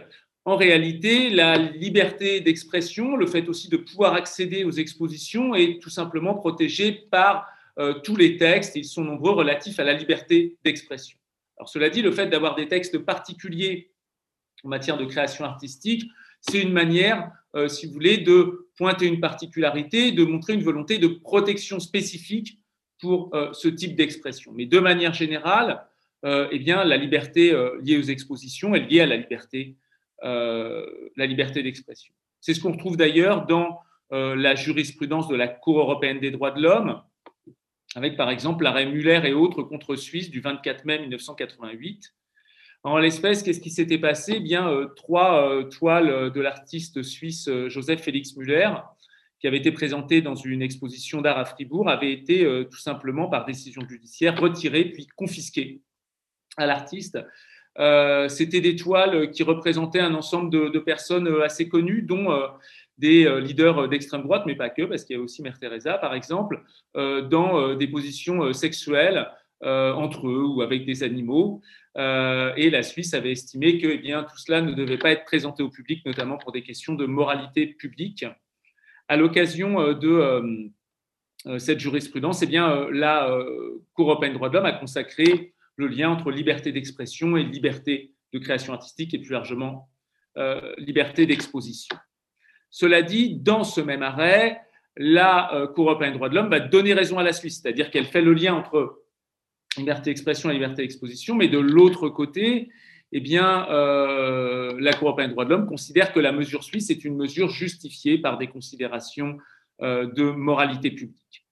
en réalité, la liberté d'expression, le fait aussi de pouvoir accéder aux expositions est tout simplement protégé par euh, tous les textes, ils sont nombreux, relatifs à la liberté d'expression. Alors, cela dit, le fait d'avoir des textes particuliers en matière de création artistique, c'est une manière, euh, si vous voulez, de pointer une particularité, de montrer une volonté de protection spécifique pour euh, ce type d'expression. Mais de manière générale, eh bien, la liberté liée aux expositions est liée à la liberté euh, la liberté d'expression. C'est ce qu'on retrouve d'ailleurs dans euh, la jurisprudence de la Cour européenne des droits de l'homme, avec par exemple l'arrêt Muller et autres contre Suisse du 24 mai 1988. En l'espèce, qu'est-ce qui s'était passé? Eh Bien, euh, trois toiles de l'artiste suisse Joseph Félix Muller, qui avaient été présentées dans une exposition d'art à Fribourg, avaient été tout simplement, par décision judiciaire, retirées puis confisquées à l'artiste euh, c'était des toiles qui représentaient un ensemble de, personnes euh, assez connues, dont euh, des leaders d'extrême droite, mais pas que, parce qu'il y a aussi Mère Teresa, par exemple, dans des positions sexuelles entre eux ou avec des animaux. et la Suisse avait estimé que eh bien, tout cela ne devait pas être présenté au public, notamment pour des questions de moralité publique. À l'occasion de cette jurisprudence, eh bien, la Cour européenne des droits de l'homme a consacré le lien entre liberté d'expression et liberté de création artistique et plus largement euh, liberté d'exposition. Cela dit, dans ce même arrêt, la euh, Cour européenne des droits de l'homme va donner raison à la Suisse, c'est-à-dire qu'elle fait le lien entre liberté d'expression et liberté d'exposition, mais de l'autre côté, eh bien, euh, la Cour européenne des droits de l'homme considère que la mesure suisse est une mesure justifiée par des considérations de moralité publique.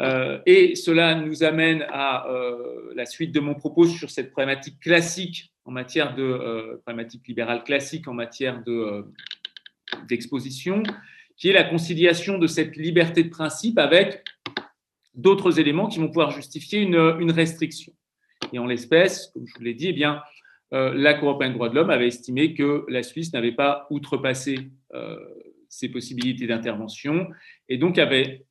Euh, et cela nous amène à euh, la suite de mon propos sur cette problématique classique en matière de euh, problématique libérale classique en matière de, d'exposition, qui est la conciliation de cette liberté de principe avec d'autres éléments qui vont pouvoir justifier une, une restriction. Et en l'espèce, comme je vous l'ai dit, eh bien, la Cour européenne des droits de l'homme avait estimé que la Suisse n'avait pas outrepassé ses possibilités d'intervention et donc avait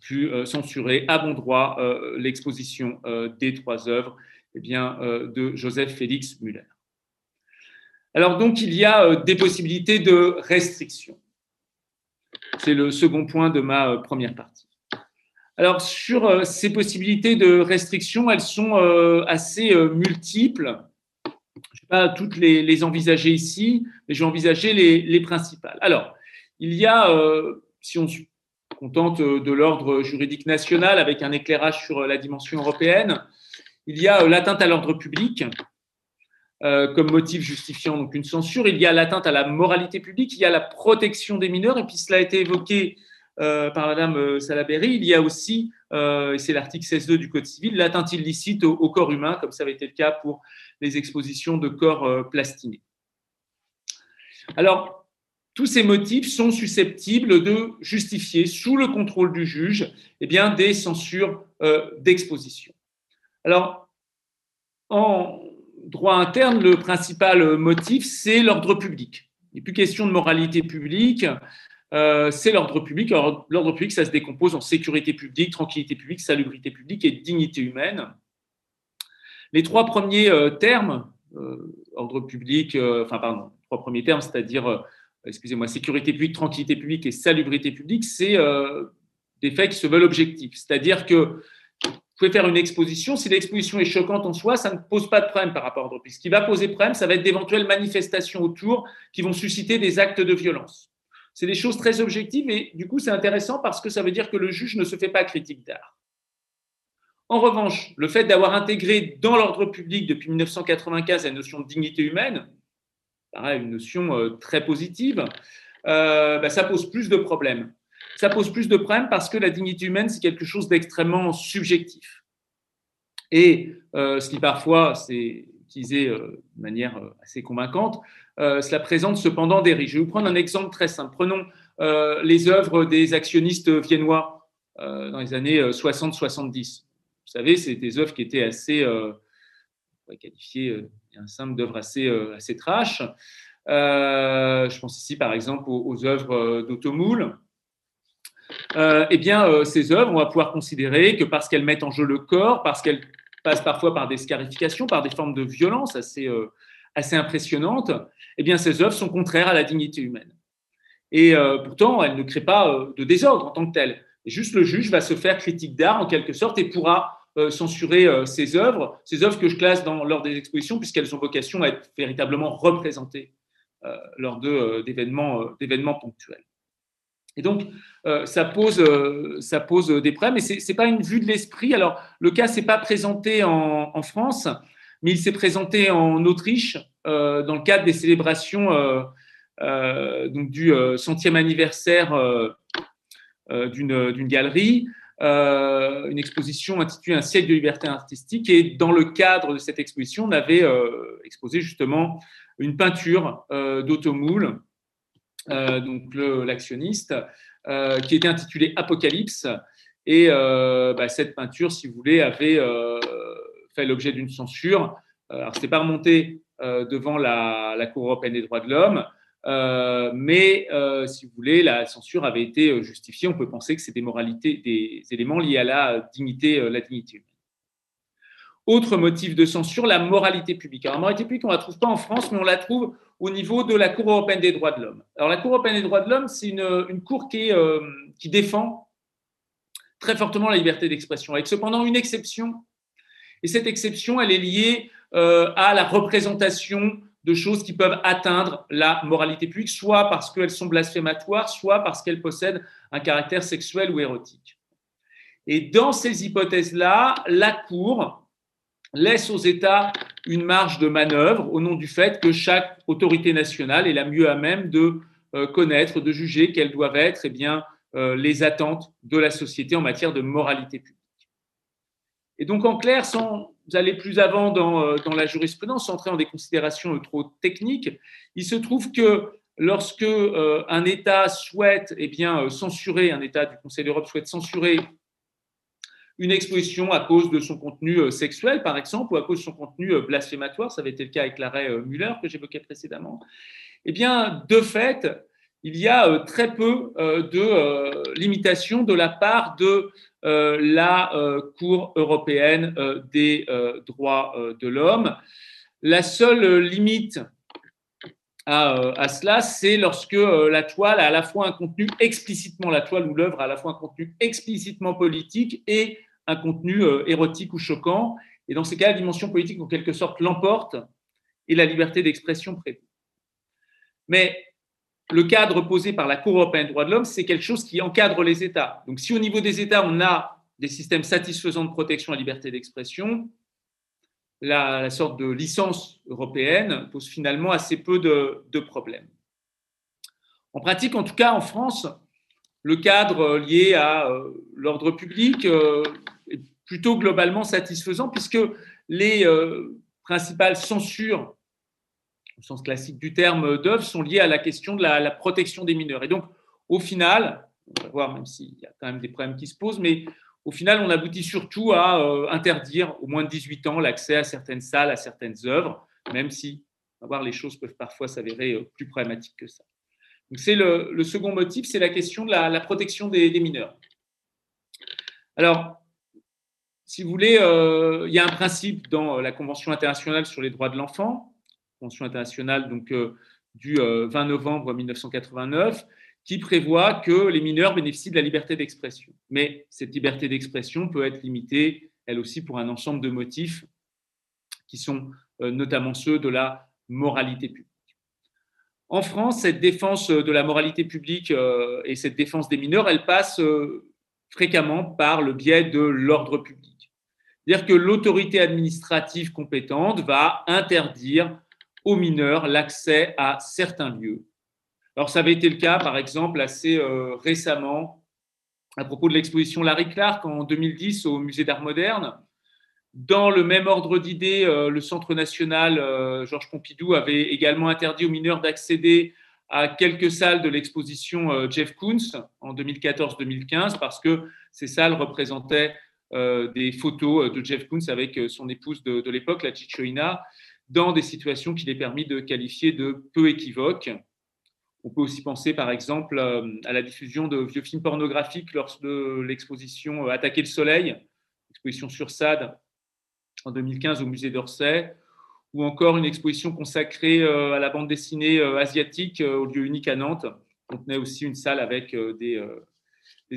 pu euh, censurer à bon droit euh, l'exposition euh, des trois œuvres eh de Joseph Félix Muller. Alors donc, il y a des possibilités de restriction. C'est le second point de ma première partie. Alors, sur ces possibilités de restriction, elles sont assez multiples. Toutes les, envisager ici, mais je vais envisager les, les principales. Alors, il y a, si on contente euh, de l'ordre juridique national avec un éclairage sur euh, la dimension européenne. Il y a euh, l'atteinte à l'ordre public comme motif justifiant donc une censure. Il y a l'atteinte à la moralité publique. Il y a la protection des mineurs. Et puis cela a été évoqué par Madame Salaberry. Il y a aussi, et c'est l'article 16.2 du Code civil, l'atteinte illicite au, corps humain, comme ça avait été le cas pour les expositions de corps plastinés. Alors, tous ces motifs sont susceptibles de justifier, sous le contrôle du juge, eh bien, des censures euh, d'exposition. Alors, en droit interne, le principal motif, c'est l'ordre public. Il n'est plus question de moralité publique, euh, c'est l'ordre public. l'ordre public, ça se décompose en sécurité publique, tranquillité publique, salubrité publique et dignité humaine. Les trois premiers euh, termes, ordre public, enfin, pardon, trois premiers termes, c'est-à-dire excusez-moi, sécurité publique, tranquillité publique et salubrité publique, c'est euh, des faits qui se veulent objectifs. C'est-à-dire que vous pouvez faire une exposition, si l'exposition est choquante en soi, ça ne pose pas de problème par rapport à l'ordre Ce qui va poser problème, ça va être d'éventuelles manifestations autour qui vont susciter des actes de violence. C'est des choses très objectives et du coup, c'est intéressant parce que ça veut dire que le juge ne se fait pas critique d'art. En revanche, le fait d'avoir intégré dans l'ordre public depuis 1995 la notion de dignité humaine, une notion euh, très positive, euh, bah, ça pose plus de problèmes. Ça pose plus de problèmes parce que la dignité humaine, c'est quelque chose d'extrêmement subjectif. Et euh, ce qui parfois, c'est utilisé de manière assez convaincante, cela présente cependant des risques. Je vais vous prendre un exemple très simple. Prenons les œuvres des actionnistes viennois dans les années 60-70. Vous savez, c'est des œuvres qui étaient assez qualifiées un simple d'œuvre assez, euh, assez trash. je pense ici par exemple aux, œuvres d'Automoule, eh bien, ces œuvres, on va pouvoir considérer que parce qu'elles mettent en jeu le corps, parce qu'elles passent parfois par des scarifications, par des formes de violence assez, assez impressionnantes, eh bien, ces œuvres sont contraires à la dignité humaine. Et pourtant, elles ne créent pas de désordre en tant que telles. Juste le juge va se faire critique d'art en quelque sorte et pourra euh, censurer euh, ces œuvres, ces œuvres que je classe dans, lors des expositions puisqu'elles ont vocation à être véritablement représentées euh, lors d'événements ponctuels. Et donc, ça, pose, ça pose des problèmes, mais ce n'est pas une vue de l'esprit. Alors, le cas ne s'est pas présenté en, France, mais il s'est présenté en Autriche dans le cadre des célébrations donc du centième anniversaire euh, d'une galerie, euh, une exposition intitulée Un siècle de liberté artistique. Et dans le cadre de cette exposition, on avait euh, exposé justement une peinture d'Automoule, donc l'actionniste, qui était intitulée Apocalypse. Et bah, cette peinture, si vous voulez, avait fait l'objet d'une censure. Alors, ce n'était pas remonté devant la, Cour européenne des droits de l'homme, euh, mais euh, si vous voulez, la censure avait été euh, justifiée. On peut penser que c'est des moralités, des éléments liés à la dignité, la dignité humaine. Autre motif de censure, la moralité publique. Alors, la moralité publique, on ne la trouve pas en France, mais on la trouve au niveau de la Cour européenne des droits de l'homme. Alors, la Cour européenne des droits de l'homme, c'est une, cour qui défend très fortement la liberté d'expression, avec cependant une exception. Et cette exception, elle est liée à la représentation de choses qui peuvent atteindre la moralité publique, soit parce qu'elles sont blasphématoires, soit parce qu'elles possèdent un caractère sexuel ou érotique. Et dans ces hypothèses-là, la Cour laisse aux États une marge de manœuvre au nom du fait que chaque autorité nationale est la mieux à même de euh, connaître, de juger quelles doivent être eh bien, euh, les attentes de la société en matière de moralité publique. Et donc, en clair, sans aller plus avant dans, euh, dans la jurisprudence, sans entrer dans des considérations trop techniques, il se trouve que lorsque euh, un État souhaite eh bien, euh, censurer, un État du Conseil d'Europe souhaite censurer une exposition à cause de son contenu sexuel, par exemple, ou à cause de son contenu blasphématoire, ça avait été le cas avec l'arrêt Muller que j'évoquais précédemment, eh bien, de fait, il y a très peu de limitations de la part de euh, la euh, Cour européenne euh, des droits de l'homme. La seule limite à, cela, c'est lorsque la toile a à la fois un contenu explicitement, la toile ou l'œuvre a à la fois un contenu explicitement politique et un contenu érotique ou choquant. Et dans ces cas, la dimension politique, en quelque sorte, l'emporte et la liberté d'expression prévaut. Mais le cadre posé par la Cour européenne des droits de l'homme, c'est quelque chose qui encadre les États. Donc si au niveau des États, on a des systèmes satisfaisants de protection à la liberté d'expression, la, sorte de licence européenne pose finalement assez peu de, problèmes. En pratique, en tout cas en France, le cadre lié à euh, l'ordre public euh, est plutôt globalement satisfaisant puisque les euh, principales censures au sens classique du terme d'œuvre, sont liées à la question de la, protection des mineurs. Et donc, au final, on va voir, même s'il y a quand même des problèmes qui se posent, mais au final, on aboutit surtout à euh, interdire au moins de 18 ans l'accès à certaines salles, à certaines œuvres, même si, on va voir, les choses peuvent parfois s'avérer euh, plus problématiques que ça. Donc, c'est le, second motif, c'est la question de la, protection des, mineurs. Alors, si vous voulez, euh, il y a un principe dans la Convention internationale sur les droits de l'enfant, Convention internationale donc, euh, du 20 euh, novembre 1989, qui prévoit que les mineurs bénéficient de la liberté d'expression. Mais cette liberté d'expression peut être limitée, elle aussi, pour un ensemble de motifs qui sont euh, notamment ceux de la moralité publique. En France, cette défense de la moralité publique et cette défense des mineurs, elle passe fréquemment par le biais de l'ordre public. C'est-à-dire que l'autorité administrative compétente va interdire aux mineurs l'accès à certains lieux. Alors, ça avait été le cas, par exemple, assez euh, récemment, à propos de l'exposition Larry Clark en 2010 au Musée d'Art moderne. Dans le même ordre d'idées, euh, le Centre national euh, Georges Pompidou avait également interdit aux mineurs d'accéder à quelques salles de l'exposition Jeff Koons en 2014-2015 parce que ces salles représentaient des photos de Jeff Koons avec son épouse de, l'époque, la Chichoina, dans des situations qu'il est permis de qualifier de peu équivoques. On peut aussi penser, par exemple, à la diffusion de vieux films pornographiques lors de l'exposition Attaquer le Soleil, exposition sur SAD en 2015 au musée d'Orsay, ou encore une exposition consacrée à la bande dessinée asiatique au lieu unique à Nantes. On tenait aussi une salle avec des,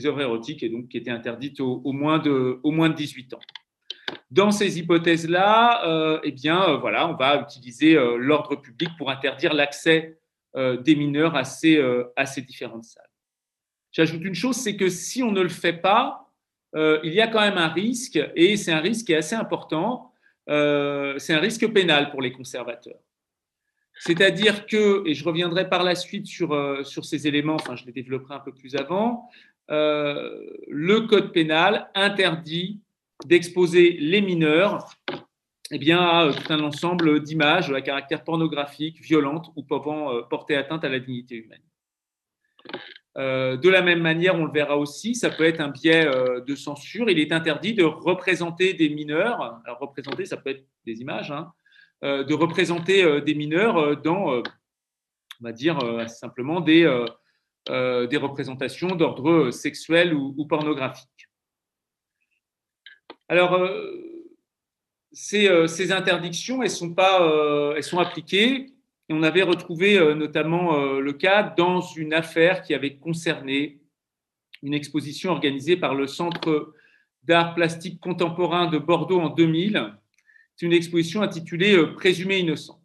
œuvres érotiques et donc qui moins, de, au moins de 18 ans. Dans ces hypothèses-là, euh, eh bien, euh, voilà, on va utiliser euh, l'ordre public pour interdire l'accès des mineurs à ces, différentes salles. J'ajoute une chose, c'est que si on ne le fait pas, il y a quand même un risque, et c'est un risque qui est assez important, c'est un risque pénal pour les conservateurs. C'est-à-dire que, et je reviendrai par la suite sur, sur ces éléments, enfin je les développerai un peu plus avant, le code pénal interdit d'exposer les mineurs eh bien, à tout un ensemble d'images à caractère pornographique, violentes ou pouvant euh, porter atteinte à la dignité humaine. Euh, de la même manière, on le verra aussi, ça peut être un biais euh, de censure. Il est interdit de représenter des mineurs, alors représenter, ça peut être des images, hein, de représenter des mineurs dans, on va dire simplement, des représentations d'ordre sexuel ou pornographique. Alors, euh, euh, ces, interdictions, elles sont, pas, euh, elles sont appliquées. Et on avait retrouvé notamment le cas dans une affaire qui avait concerné une exposition organisée par le Centre d'art plastique contemporain de Bordeaux en 2000. C'est une exposition intitulée Présumé innocent.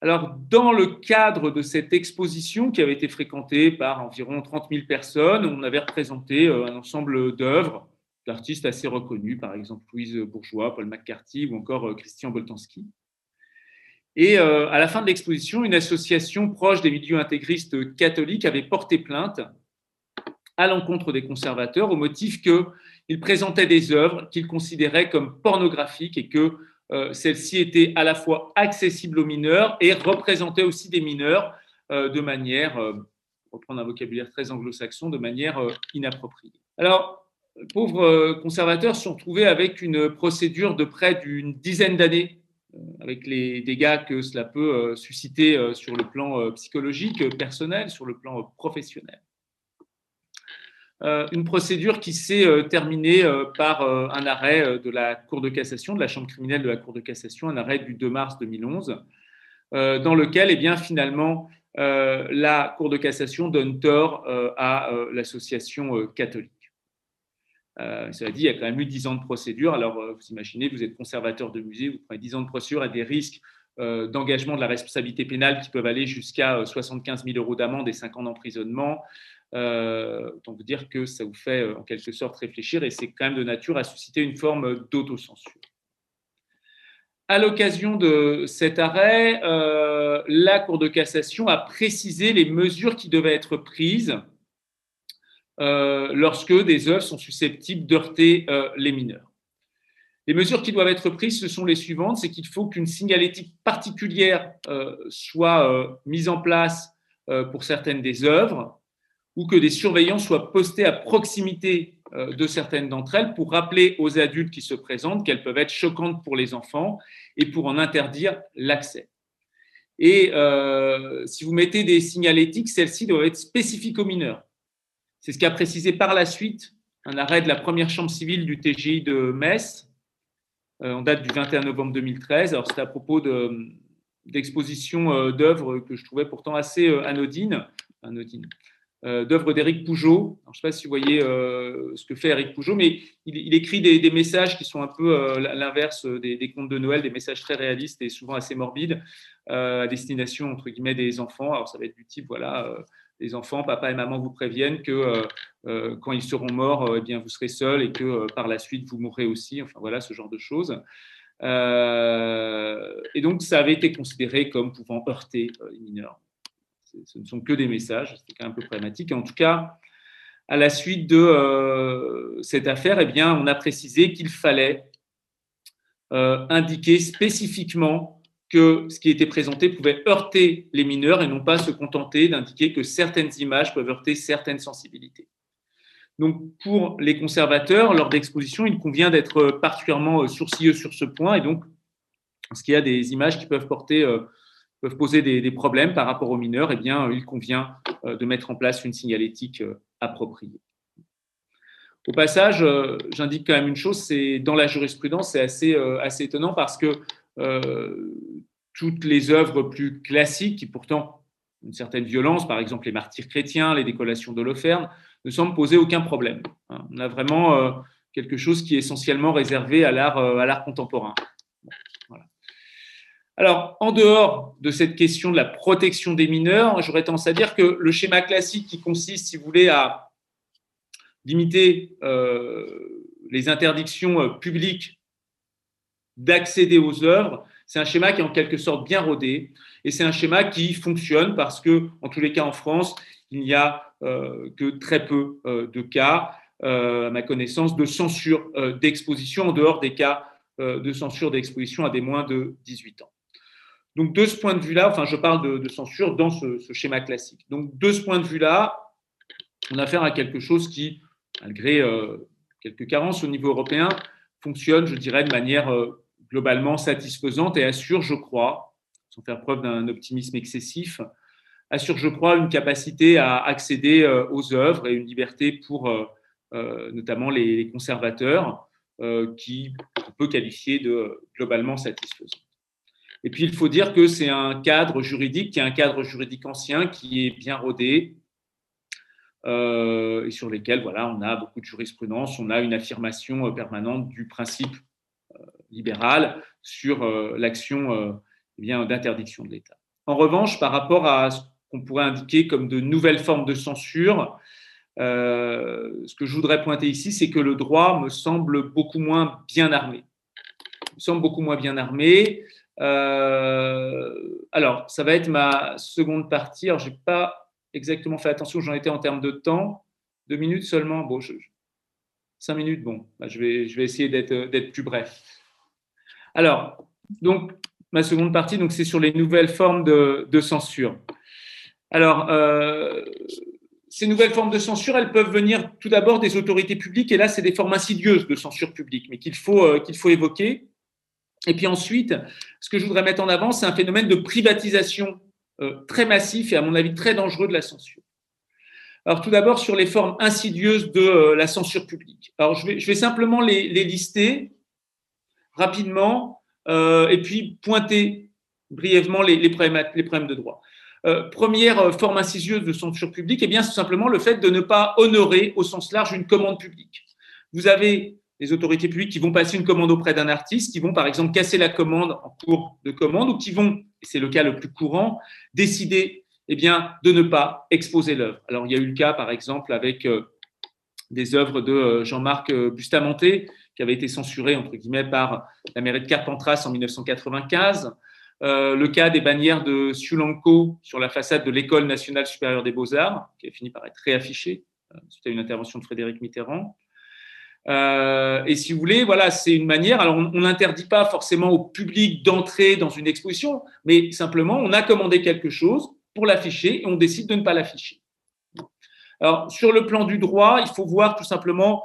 Alors, dans le cadre de cette exposition qui avait été fréquentée par environ 30 000 personnes, on avait représenté un ensemble d'œuvres d'artistes assez reconnus, par exemple Louise Bourgeois, Paul McCarthy ou encore euh, Christian Boltanski. Et euh, à la fin de l'exposition, une association proche des milieux intégristes catholiques avait porté plainte à l'encontre des conservateurs au motif qu'ils présentaient des œuvres qu'ils considéraient comme pornographiques et que euh, celles-ci étaient à la fois accessibles aux mineurs et représentaient aussi des mineurs de manière, pour reprendre un vocabulaire très anglo-saxon, de manière inappropriée. Alors, pauvres euh, conservateurs se sont retrouvés avec une procédure de près d'une dizaine d'années, euh, avec les dégâts que cela peut euh, susciter sur le plan psychologique, personnel, sur le plan professionnel. Une procédure qui s'est terminée par un arrêt de la Cour de cassation, de la Chambre criminelle de la Cour de cassation, un arrêt du 2 mars 2011, dans lequel, eh bien, finalement, la Cour de cassation donne tort à l'association catholique. Euh, cela dit, il y a quand même eu 10 ans de procédure. Alors, euh, vous imaginez, vous êtes conservateur de musée, vous prenez 10 ans de procédure à des risques euh, d'engagement de la responsabilité pénale qui peuvent aller jusqu'à 75 000 euros d'amende et 5 ans d'emprisonnement. autant vous dire que ça vous fait en quelque sorte réfléchir et c'est quand même de nature à susciter une forme d'autocensure. À l'occasion de cet arrêt, la Cour de cassation a précisé les mesures qui devaient être prises lorsque des œuvres sont susceptibles d'heurter euh, les mineurs. Les mesures qui doivent être prises, ce sont les suivantes, c'est qu'il faut qu'une signalétique particulière euh, soit mise en place pour certaines des œuvres, ou que des surveillants soient postés à proximité de certaines d'entre elles pour rappeler aux adultes qui se présentent qu'elles peuvent être choquantes pour les enfants et pour en interdire l'accès. Et si vous mettez des signalétiques, celles-ci doivent être spécifiques aux mineurs. C'est ce qu'a précisé par la suite un arrêt de la première chambre civile du TGI de Metz, euh, en date du 21 novembre 2013. Alors, c'était à propos d'expositions euh, d'œuvres que je trouvais pourtant assez euh, anodines, anodines d'œuvres d'Éric Pougeot. je ne sais pas si vous voyez ce que fait Éric Pougeot, mais il, écrit des, messages qui sont un peu l'inverse des, des, contes de Noël, des messages très réalistes et souvent assez morbides à destination, entre guillemets, des enfants. Alors, ça va être du type, voilà les enfants, papa et maman vous préviennent que euh, euh, quand ils seront morts, euh, eh bien, vous serez seul et que par la suite, vous mourrez aussi. Enfin, voilà, ce genre de choses. et donc, ça avait été considéré comme pouvant heurter les mineurs. Ce ne sont que des messages, c'est quand même un peu problématique. En tout cas, à la suite de cette affaire, eh bien, on a précisé qu'il fallait indiquer spécifiquement que ce qui était présenté pouvait heurter les mineurs et non pas se contenter d'indiquer que certaines images peuvent heurter certaines sensibilités. Donc, pour les conservateurs, lors d'exposition, il convient d'être particulièrement sourcilleux sur ce point et donc Parce qu'il y a des images qui peuvent porter peuvent poser des, problèmes par rapport aux mineurs, eh bien, il convient de mettre en place une signalétique appropriée. Au passage, j'indique quand même une chose, c'est dans la jurisprudence, c'est assez, assez étonnant parce que toutes les œuvres plus classiques, qui pourtant une certaine violence, par exemple les martyrs chrétiens, les décollations d'Holoferne, ne semblent poser aucun problème. Hein. On a vraiment euh, quelque chose qui est essentiellement réservé à l'art, euh, contemporain. Alors, en dehors de cette question de la protection des mineurs, j'aurais tendance à dire que le schéma classique qui consiste, si vous voulez, à limiter euh, les interdictions publiques d'accéder aux œuvres, c'est un schéma qui est en quelque sorte bien rodé et c'est un schéma qui fonctionne parce que, en tous les cas en France, il n'y a euh, que très peu euh, de cas, euh, à ma connaissance, de censure d'exposition en dehors des cas de censure d'exposition à des moins de 18 ans. Donc, de ce point de vue-là, enfin, je parle de, censure dans ce, ce, schéma classique. Donc, de ce point de vue-là, on a affaire à quelque chose qui, malgré quelques carences au niveau européen, fonctionne, je dirais, de manière globalement satisfaisante et assure, je crois, sans faire preuve d'un optimisme excessif, assure, je crois, une capacité à accéder euh, aux œuvres et une liberté pour euh, euh, notamment les conservateurs, qui on peut qualifier de globalement satisfaisante. Et puis, il faut dire que c'est un cadre juridique qui est un cadre juridique ancien, qui est bien rodé, et sur lesquels voilà, on a beaucoup de jurisprudence, on a une affirmation permanente du principe libérale sur euh, l'action euh, eh d'interdiction de l'État. En revanche, par rapport à ce qu'on pourrait indiquer comme de nouvelles formes de censure, euh, ce que je voudrais pointer ici, c'est que le droit me semble beaucoup moins bien armé. Il me semble beaucoup moins bien armé. alors, ça va être ma seconde partie. Alors, je n'ai pas exactement fait attention j'en étais en termes de temps. Deux minutes seulement? Bon, cinq minutes, bon, bah, je vais essayer d'être plus bref. Alors, donc, ma seconde partie, donc, c'est sur les nouvelles formes de, censure. Alors, euh, ces nouvelles formes de censure, elles peuvent venir tout d'abord des autorités publiques, et là, c'est des formes insidieuses de censure publique, mais qu'il faut, euh, évoquer. Et puis ensuite, ce que je voudrais mettre en avant, c'est un phénomène de privatisation euh, très massif et, à mon avis, très dangereux de la censure. Alors, tout d'abord, sur les formes insidieuses de la censure publique. Alors, je vais, simplement les lister rapidement euh, et puis pointer brièvement les, problèmes, les problèmes, de droit. Euh, première euh, forme insidieuse de censure publique, eh bien, c'est simplement le fait de ne pas honorer au sens large une commande publique. Vous avez les autorités publiques qui vont passer une commande auprès d'un artiste, qui vont par exemple casser la commande en cours de commande, ou qui vont, et c'est le cas le plus courant, décider eh bien, de ne pas exposer l'œuvre. Alors, il y a eu le cas, par exemple, avec des œuvres de Jean-Marc Bustamante, qui avait été censuré entre guillemets par la mairie de Carpentras en 1995. Euh, le cas des bannières de Sulanko sur la façade de l'École nationale supérieure des beaux-arts, qui a fini par être réaffiché euh, suite à une intervention de Frédéric Mitterrand. Euh, et si vous voulez, voilà, c'est une manière. Alors, on n'interdit pas forcément au public d'entrer dans une exposition, mais simplement, on a commandé quelque chose pour l'afficher et on décide de ne pas l'afficher. Alors, sur le plan du droit, il faut voir tout simplement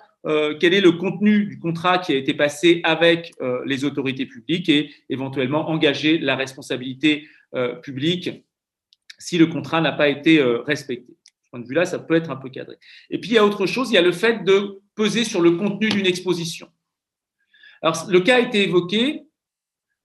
quel est le contenu du contrat qui a été passé avec euh, les autorités publiques et éventuellement engager la responsabilité euh, publique si le contrat n'a pas été respecté. De ce point de vue-là, ça peut être un peu cadré. Et puis, il y a autre chose, il y a le fait de peser sur le contenu d'une exposition. Alors, le cas a été évoqué.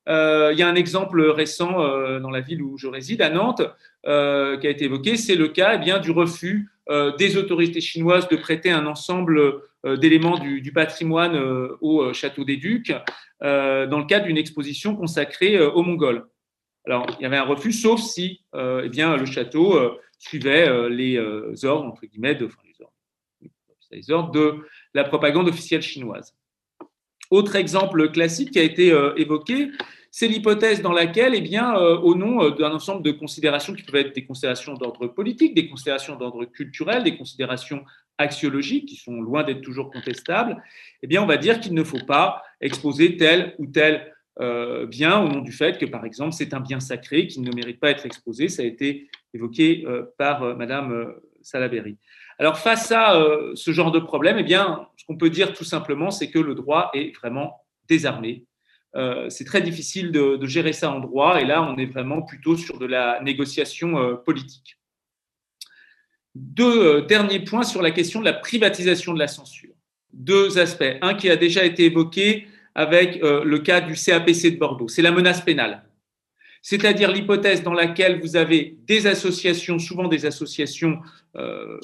il y a un exemple récent dans la ville où je réside, à Nantes, qui a été évoqué. C'est le cas eh bien, du refus des autorités chinoises de prêter un ensemble euh, d'éléments du, patrimoine euh, au euh, château des Ducs dans le cadre d'une exposition consacrée aux Mongols. Alors, il y avait un refus, sauf si eh bien, le château suivait les ordres, entre guillemets, de la propagande officielle chinoise. Autre exemple classique qui a été évoqué, c'est l'hypothèse dans laquelle, eh bien, au nom d'un ensemble de considérations qui peuvent être des considérations d'ordre politique, des considérations d'ordre culturel, des considérations axiologiques, qui sont loin d'être toujours contestables, eh bien, on va dire qu'il ne faut pas exposer tel ou tel euh, bien au nom du fait que, par exemple, c'est un bien sacré qui ne mérite pas d'être exposé. Ça a été évoqué euh, par euh, Madame Salaberry. Alors, face à ce genre de problème, eh bien, ce qu'on peut dire tout simplement, c'est que le droit est vraiment désarmé c'est très difficile de, gérer ça en droit. Et là, on est vraiment plutôt sur de la négociation politique. Deux derniers points sur la question de la privatisation de la censure. Deux aspects. Un qui a déjà été évoqué avec le cas du CAPC de Bordeaux, c'est la menace pénale c'est-à-dire l'hypothèse dans laquelle vous avez des associations, souvent des associations euh,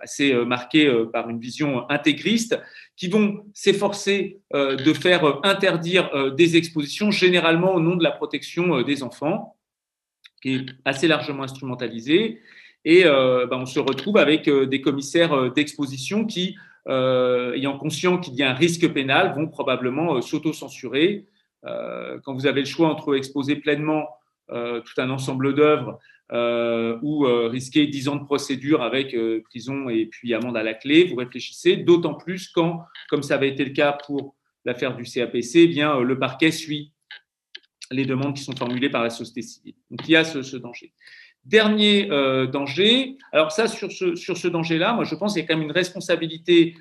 assez euh, marquées euh, par une vision intégriste, qui vont s'efforcer de faire interdire des expositions, généralement au nom de la protection des enfants, qui est assez largement instrumentalisée. Et ben, on se retrouve avec des commissaires d'exposition qui, ayant conscience qu'il y a un risque pénal, vont probablement s'auto-censurer. quand vous avez le choix entre exposer pleinement euh, tout un ensemble d'œuvres euh, ou euh, risquer 10 ans de procédure avec prison et puis amende à la clé, vous réfléchissez, d'autant plus quand, comme ça avait été le cas pour l'affaire du CAPC, eh bien, le parquet suit les demandes qui sont formulées par la société civile. Donc il y a ce, danger. Dernier danger, alors ça, sur ce, danger-là, moi je pense qu'il y a quand même une responsabilité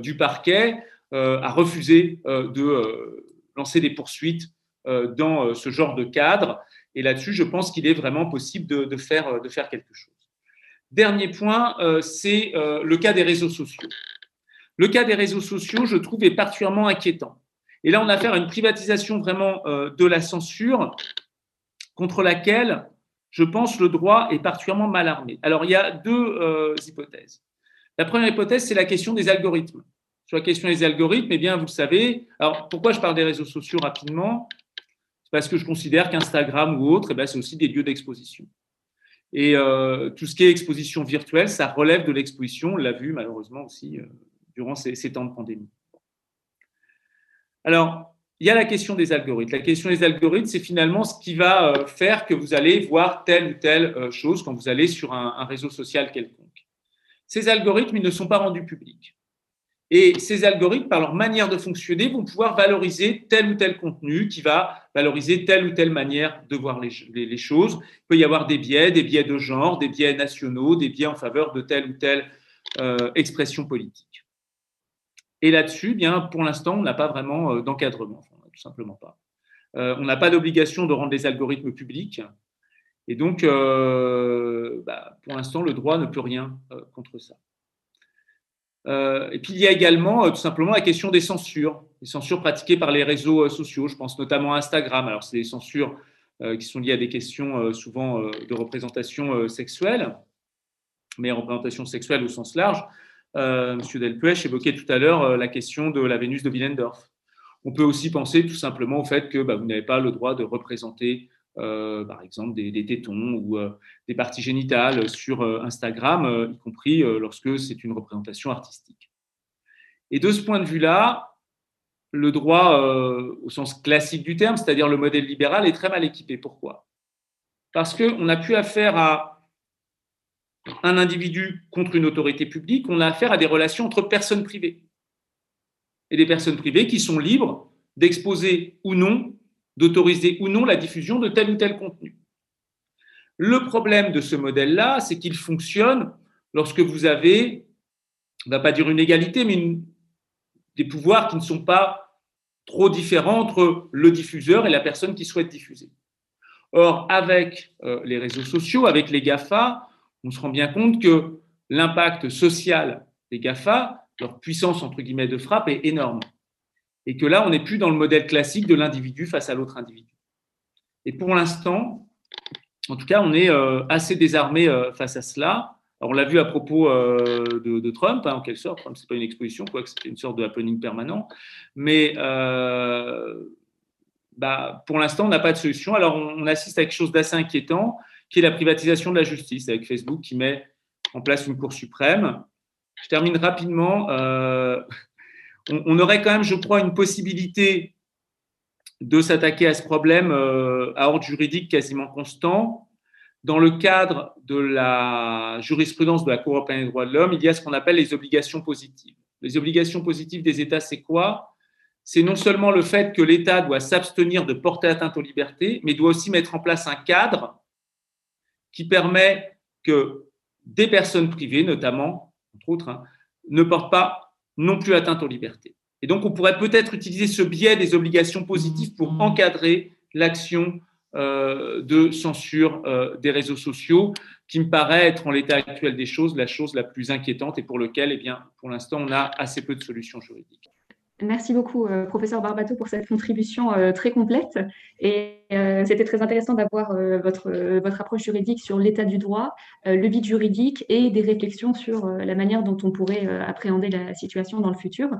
du parquet à refuser de lancer des poursuites dans ce genre de cadre. Et là-dessus, je pense qu'il est vraiment possible de, faire, de faire quelque chose. Dernier point, euh, c'est euh, le cas des réseaux sociaux. Le cas des réseaux sociaux, je trouve, est particulièrement inquiétant. Et là, on a affaire à une privatisation vraiment euh, de la censure contre laquelle, je pense, le droit est particulièrement mal armé. Alors, il y a deux hypothèses. La première hypothèse, c'est la question des algorithmes. Sur la question des algorithmes, eh bien, vous le savez. Alors, pourquoi je parle des réseaux sociaux rapidement? Parce que je considère qu'Instagram ou autre, eh c'est aussi des lieux d'exposition. Et euh, tout ce qui est exposition virtuelle, ça relève de l'exposition, on l'a vu malheureusement aussi euh, durant ces, temps de pandémie. Alors, il y a la question des algorithmes. La question des algorithmes, c'est finalement ce qui va euh, faire que vous allez voir telle ou telle chose quand vous allez sur un, réseau social quelconque. Ces algorithmes, ils ne sont pas rendus publics. Et ces algorithmes, par leur manière de fonctionner, vont pouvoir valoriser tel ou tel contenu qui va valoriser telle ou telle manière de voir les, choses. Il peut y avoir des biais, des biais de genre, des biais nationaux, des biais en faveur de telle ou telle euh, expression politique. Et là-dessus, bien, pour l'instant, on n'a pas vraiment euh, d'encadrement, tout simplement pas. Euh, on n'a pas d'obligation de rendre les algorithmes publics. Et donc, bah, pour l'instant, le droit ne peut rien contre ça. Euh, et puis il y a également euh, tout simplement la question des censures, les censures pratiquées par les réseaux euh, sociaux. Je pense notamment à Instagram. Alors c'est des censures qui sont liées à des questions souvent de représentation sexuelle, mais représentation sexuelle au sens large. Monsieur Delpech évoquait tout à l'heure la question de la Vénus de Willendorf. On peut aussi penser tout simplement au fait que bah, vous n'avez pas le droit de représenter euh, par exemple des, tétons ou euh, des parties génitales sur euh, Instagram, y compris lorsque c'est une représentation artistique. Et de ce point de vue-là, le droit au sens classique du terme, c'est-à-dire le modèle libéral, est très mal équipé. Pourquoi? Parce qu'on n'a plus affaire à un individu contre une autorité publique, on a affaire à des relations entre personnes privées. Et des personnes privées qui sont libres d'exposer ou non d'autoriser ou non la diffusion de tel ou tel contenu. Le problème de ce modèle-là, c'est qu'il fonctionne lorsque vous avez, on ne va pas dire une égalité, mais des pouvoirs qui ne sont pas trop différents entre le diffuseur et la personne qui souhaite diffuser. Or, avec euh, les réseaux sociaux, avec les GAFA, on se rend bien compte que l'impact social des GAFA, leur puissance entre guillemets de frappe est énorme et que là, on n'est plus dans le modèle classique de l'individu face à l'autre individu. Et pour l'instant, en tout cas, on est euh, assez désarmé euh, face à cela. Alors, on l'a vu à propos euh, de, Trump, hein, en quelque sorte. Trump, ce n'est pas une exposition, quoique c'était une sorte de happening permanent. Mais bah, pour l'instant, on n'a pas de solution. Alors, on, assiste à quelque chose d'assez inquiétant, qui est la privatisation de la justice, avec Facebook qui met en place une Cour suprême. Je termine rapidement on, aurait quand même, je crois, une possibilité de s'attaquer à ce problème euh, à ordre juridique quasiment constant. Dans le cadre de la jurisprudence de la Cour européenne des droits de l'homme, il y a ce qu'on appelle les obligations positives. Les obligations positives des États, c'est quoi? C'est non seulement le fait que l'État doit s'abstenir de porter atteinte aux libertés, mais doit aussi mettre en place un cadre qui permet que des personnes privées, notamment, entre autres, hein, ne portent pas non plus atteinte aux libertés. Et donc, on pourrait peut-être utiliser ce biais des obligations positives pour encadrer l'action euh, de censure euh, des réseaux sociaux, qui me paraît être en l'état actuel des choses la chose la plus inquiétante et pour lequel, eh bien, pour l'instant, on a assez peu de solutions juridiques. Merci beaucoup, euh, professeur Barbato, pour cette contribution très complète. Et c'était très intéressant d'avoir votre, votre approche juridique sur l'état du droit, le vide juridique et des réflexions sur la manière dont on pourrait appréhender la situation dans le futur.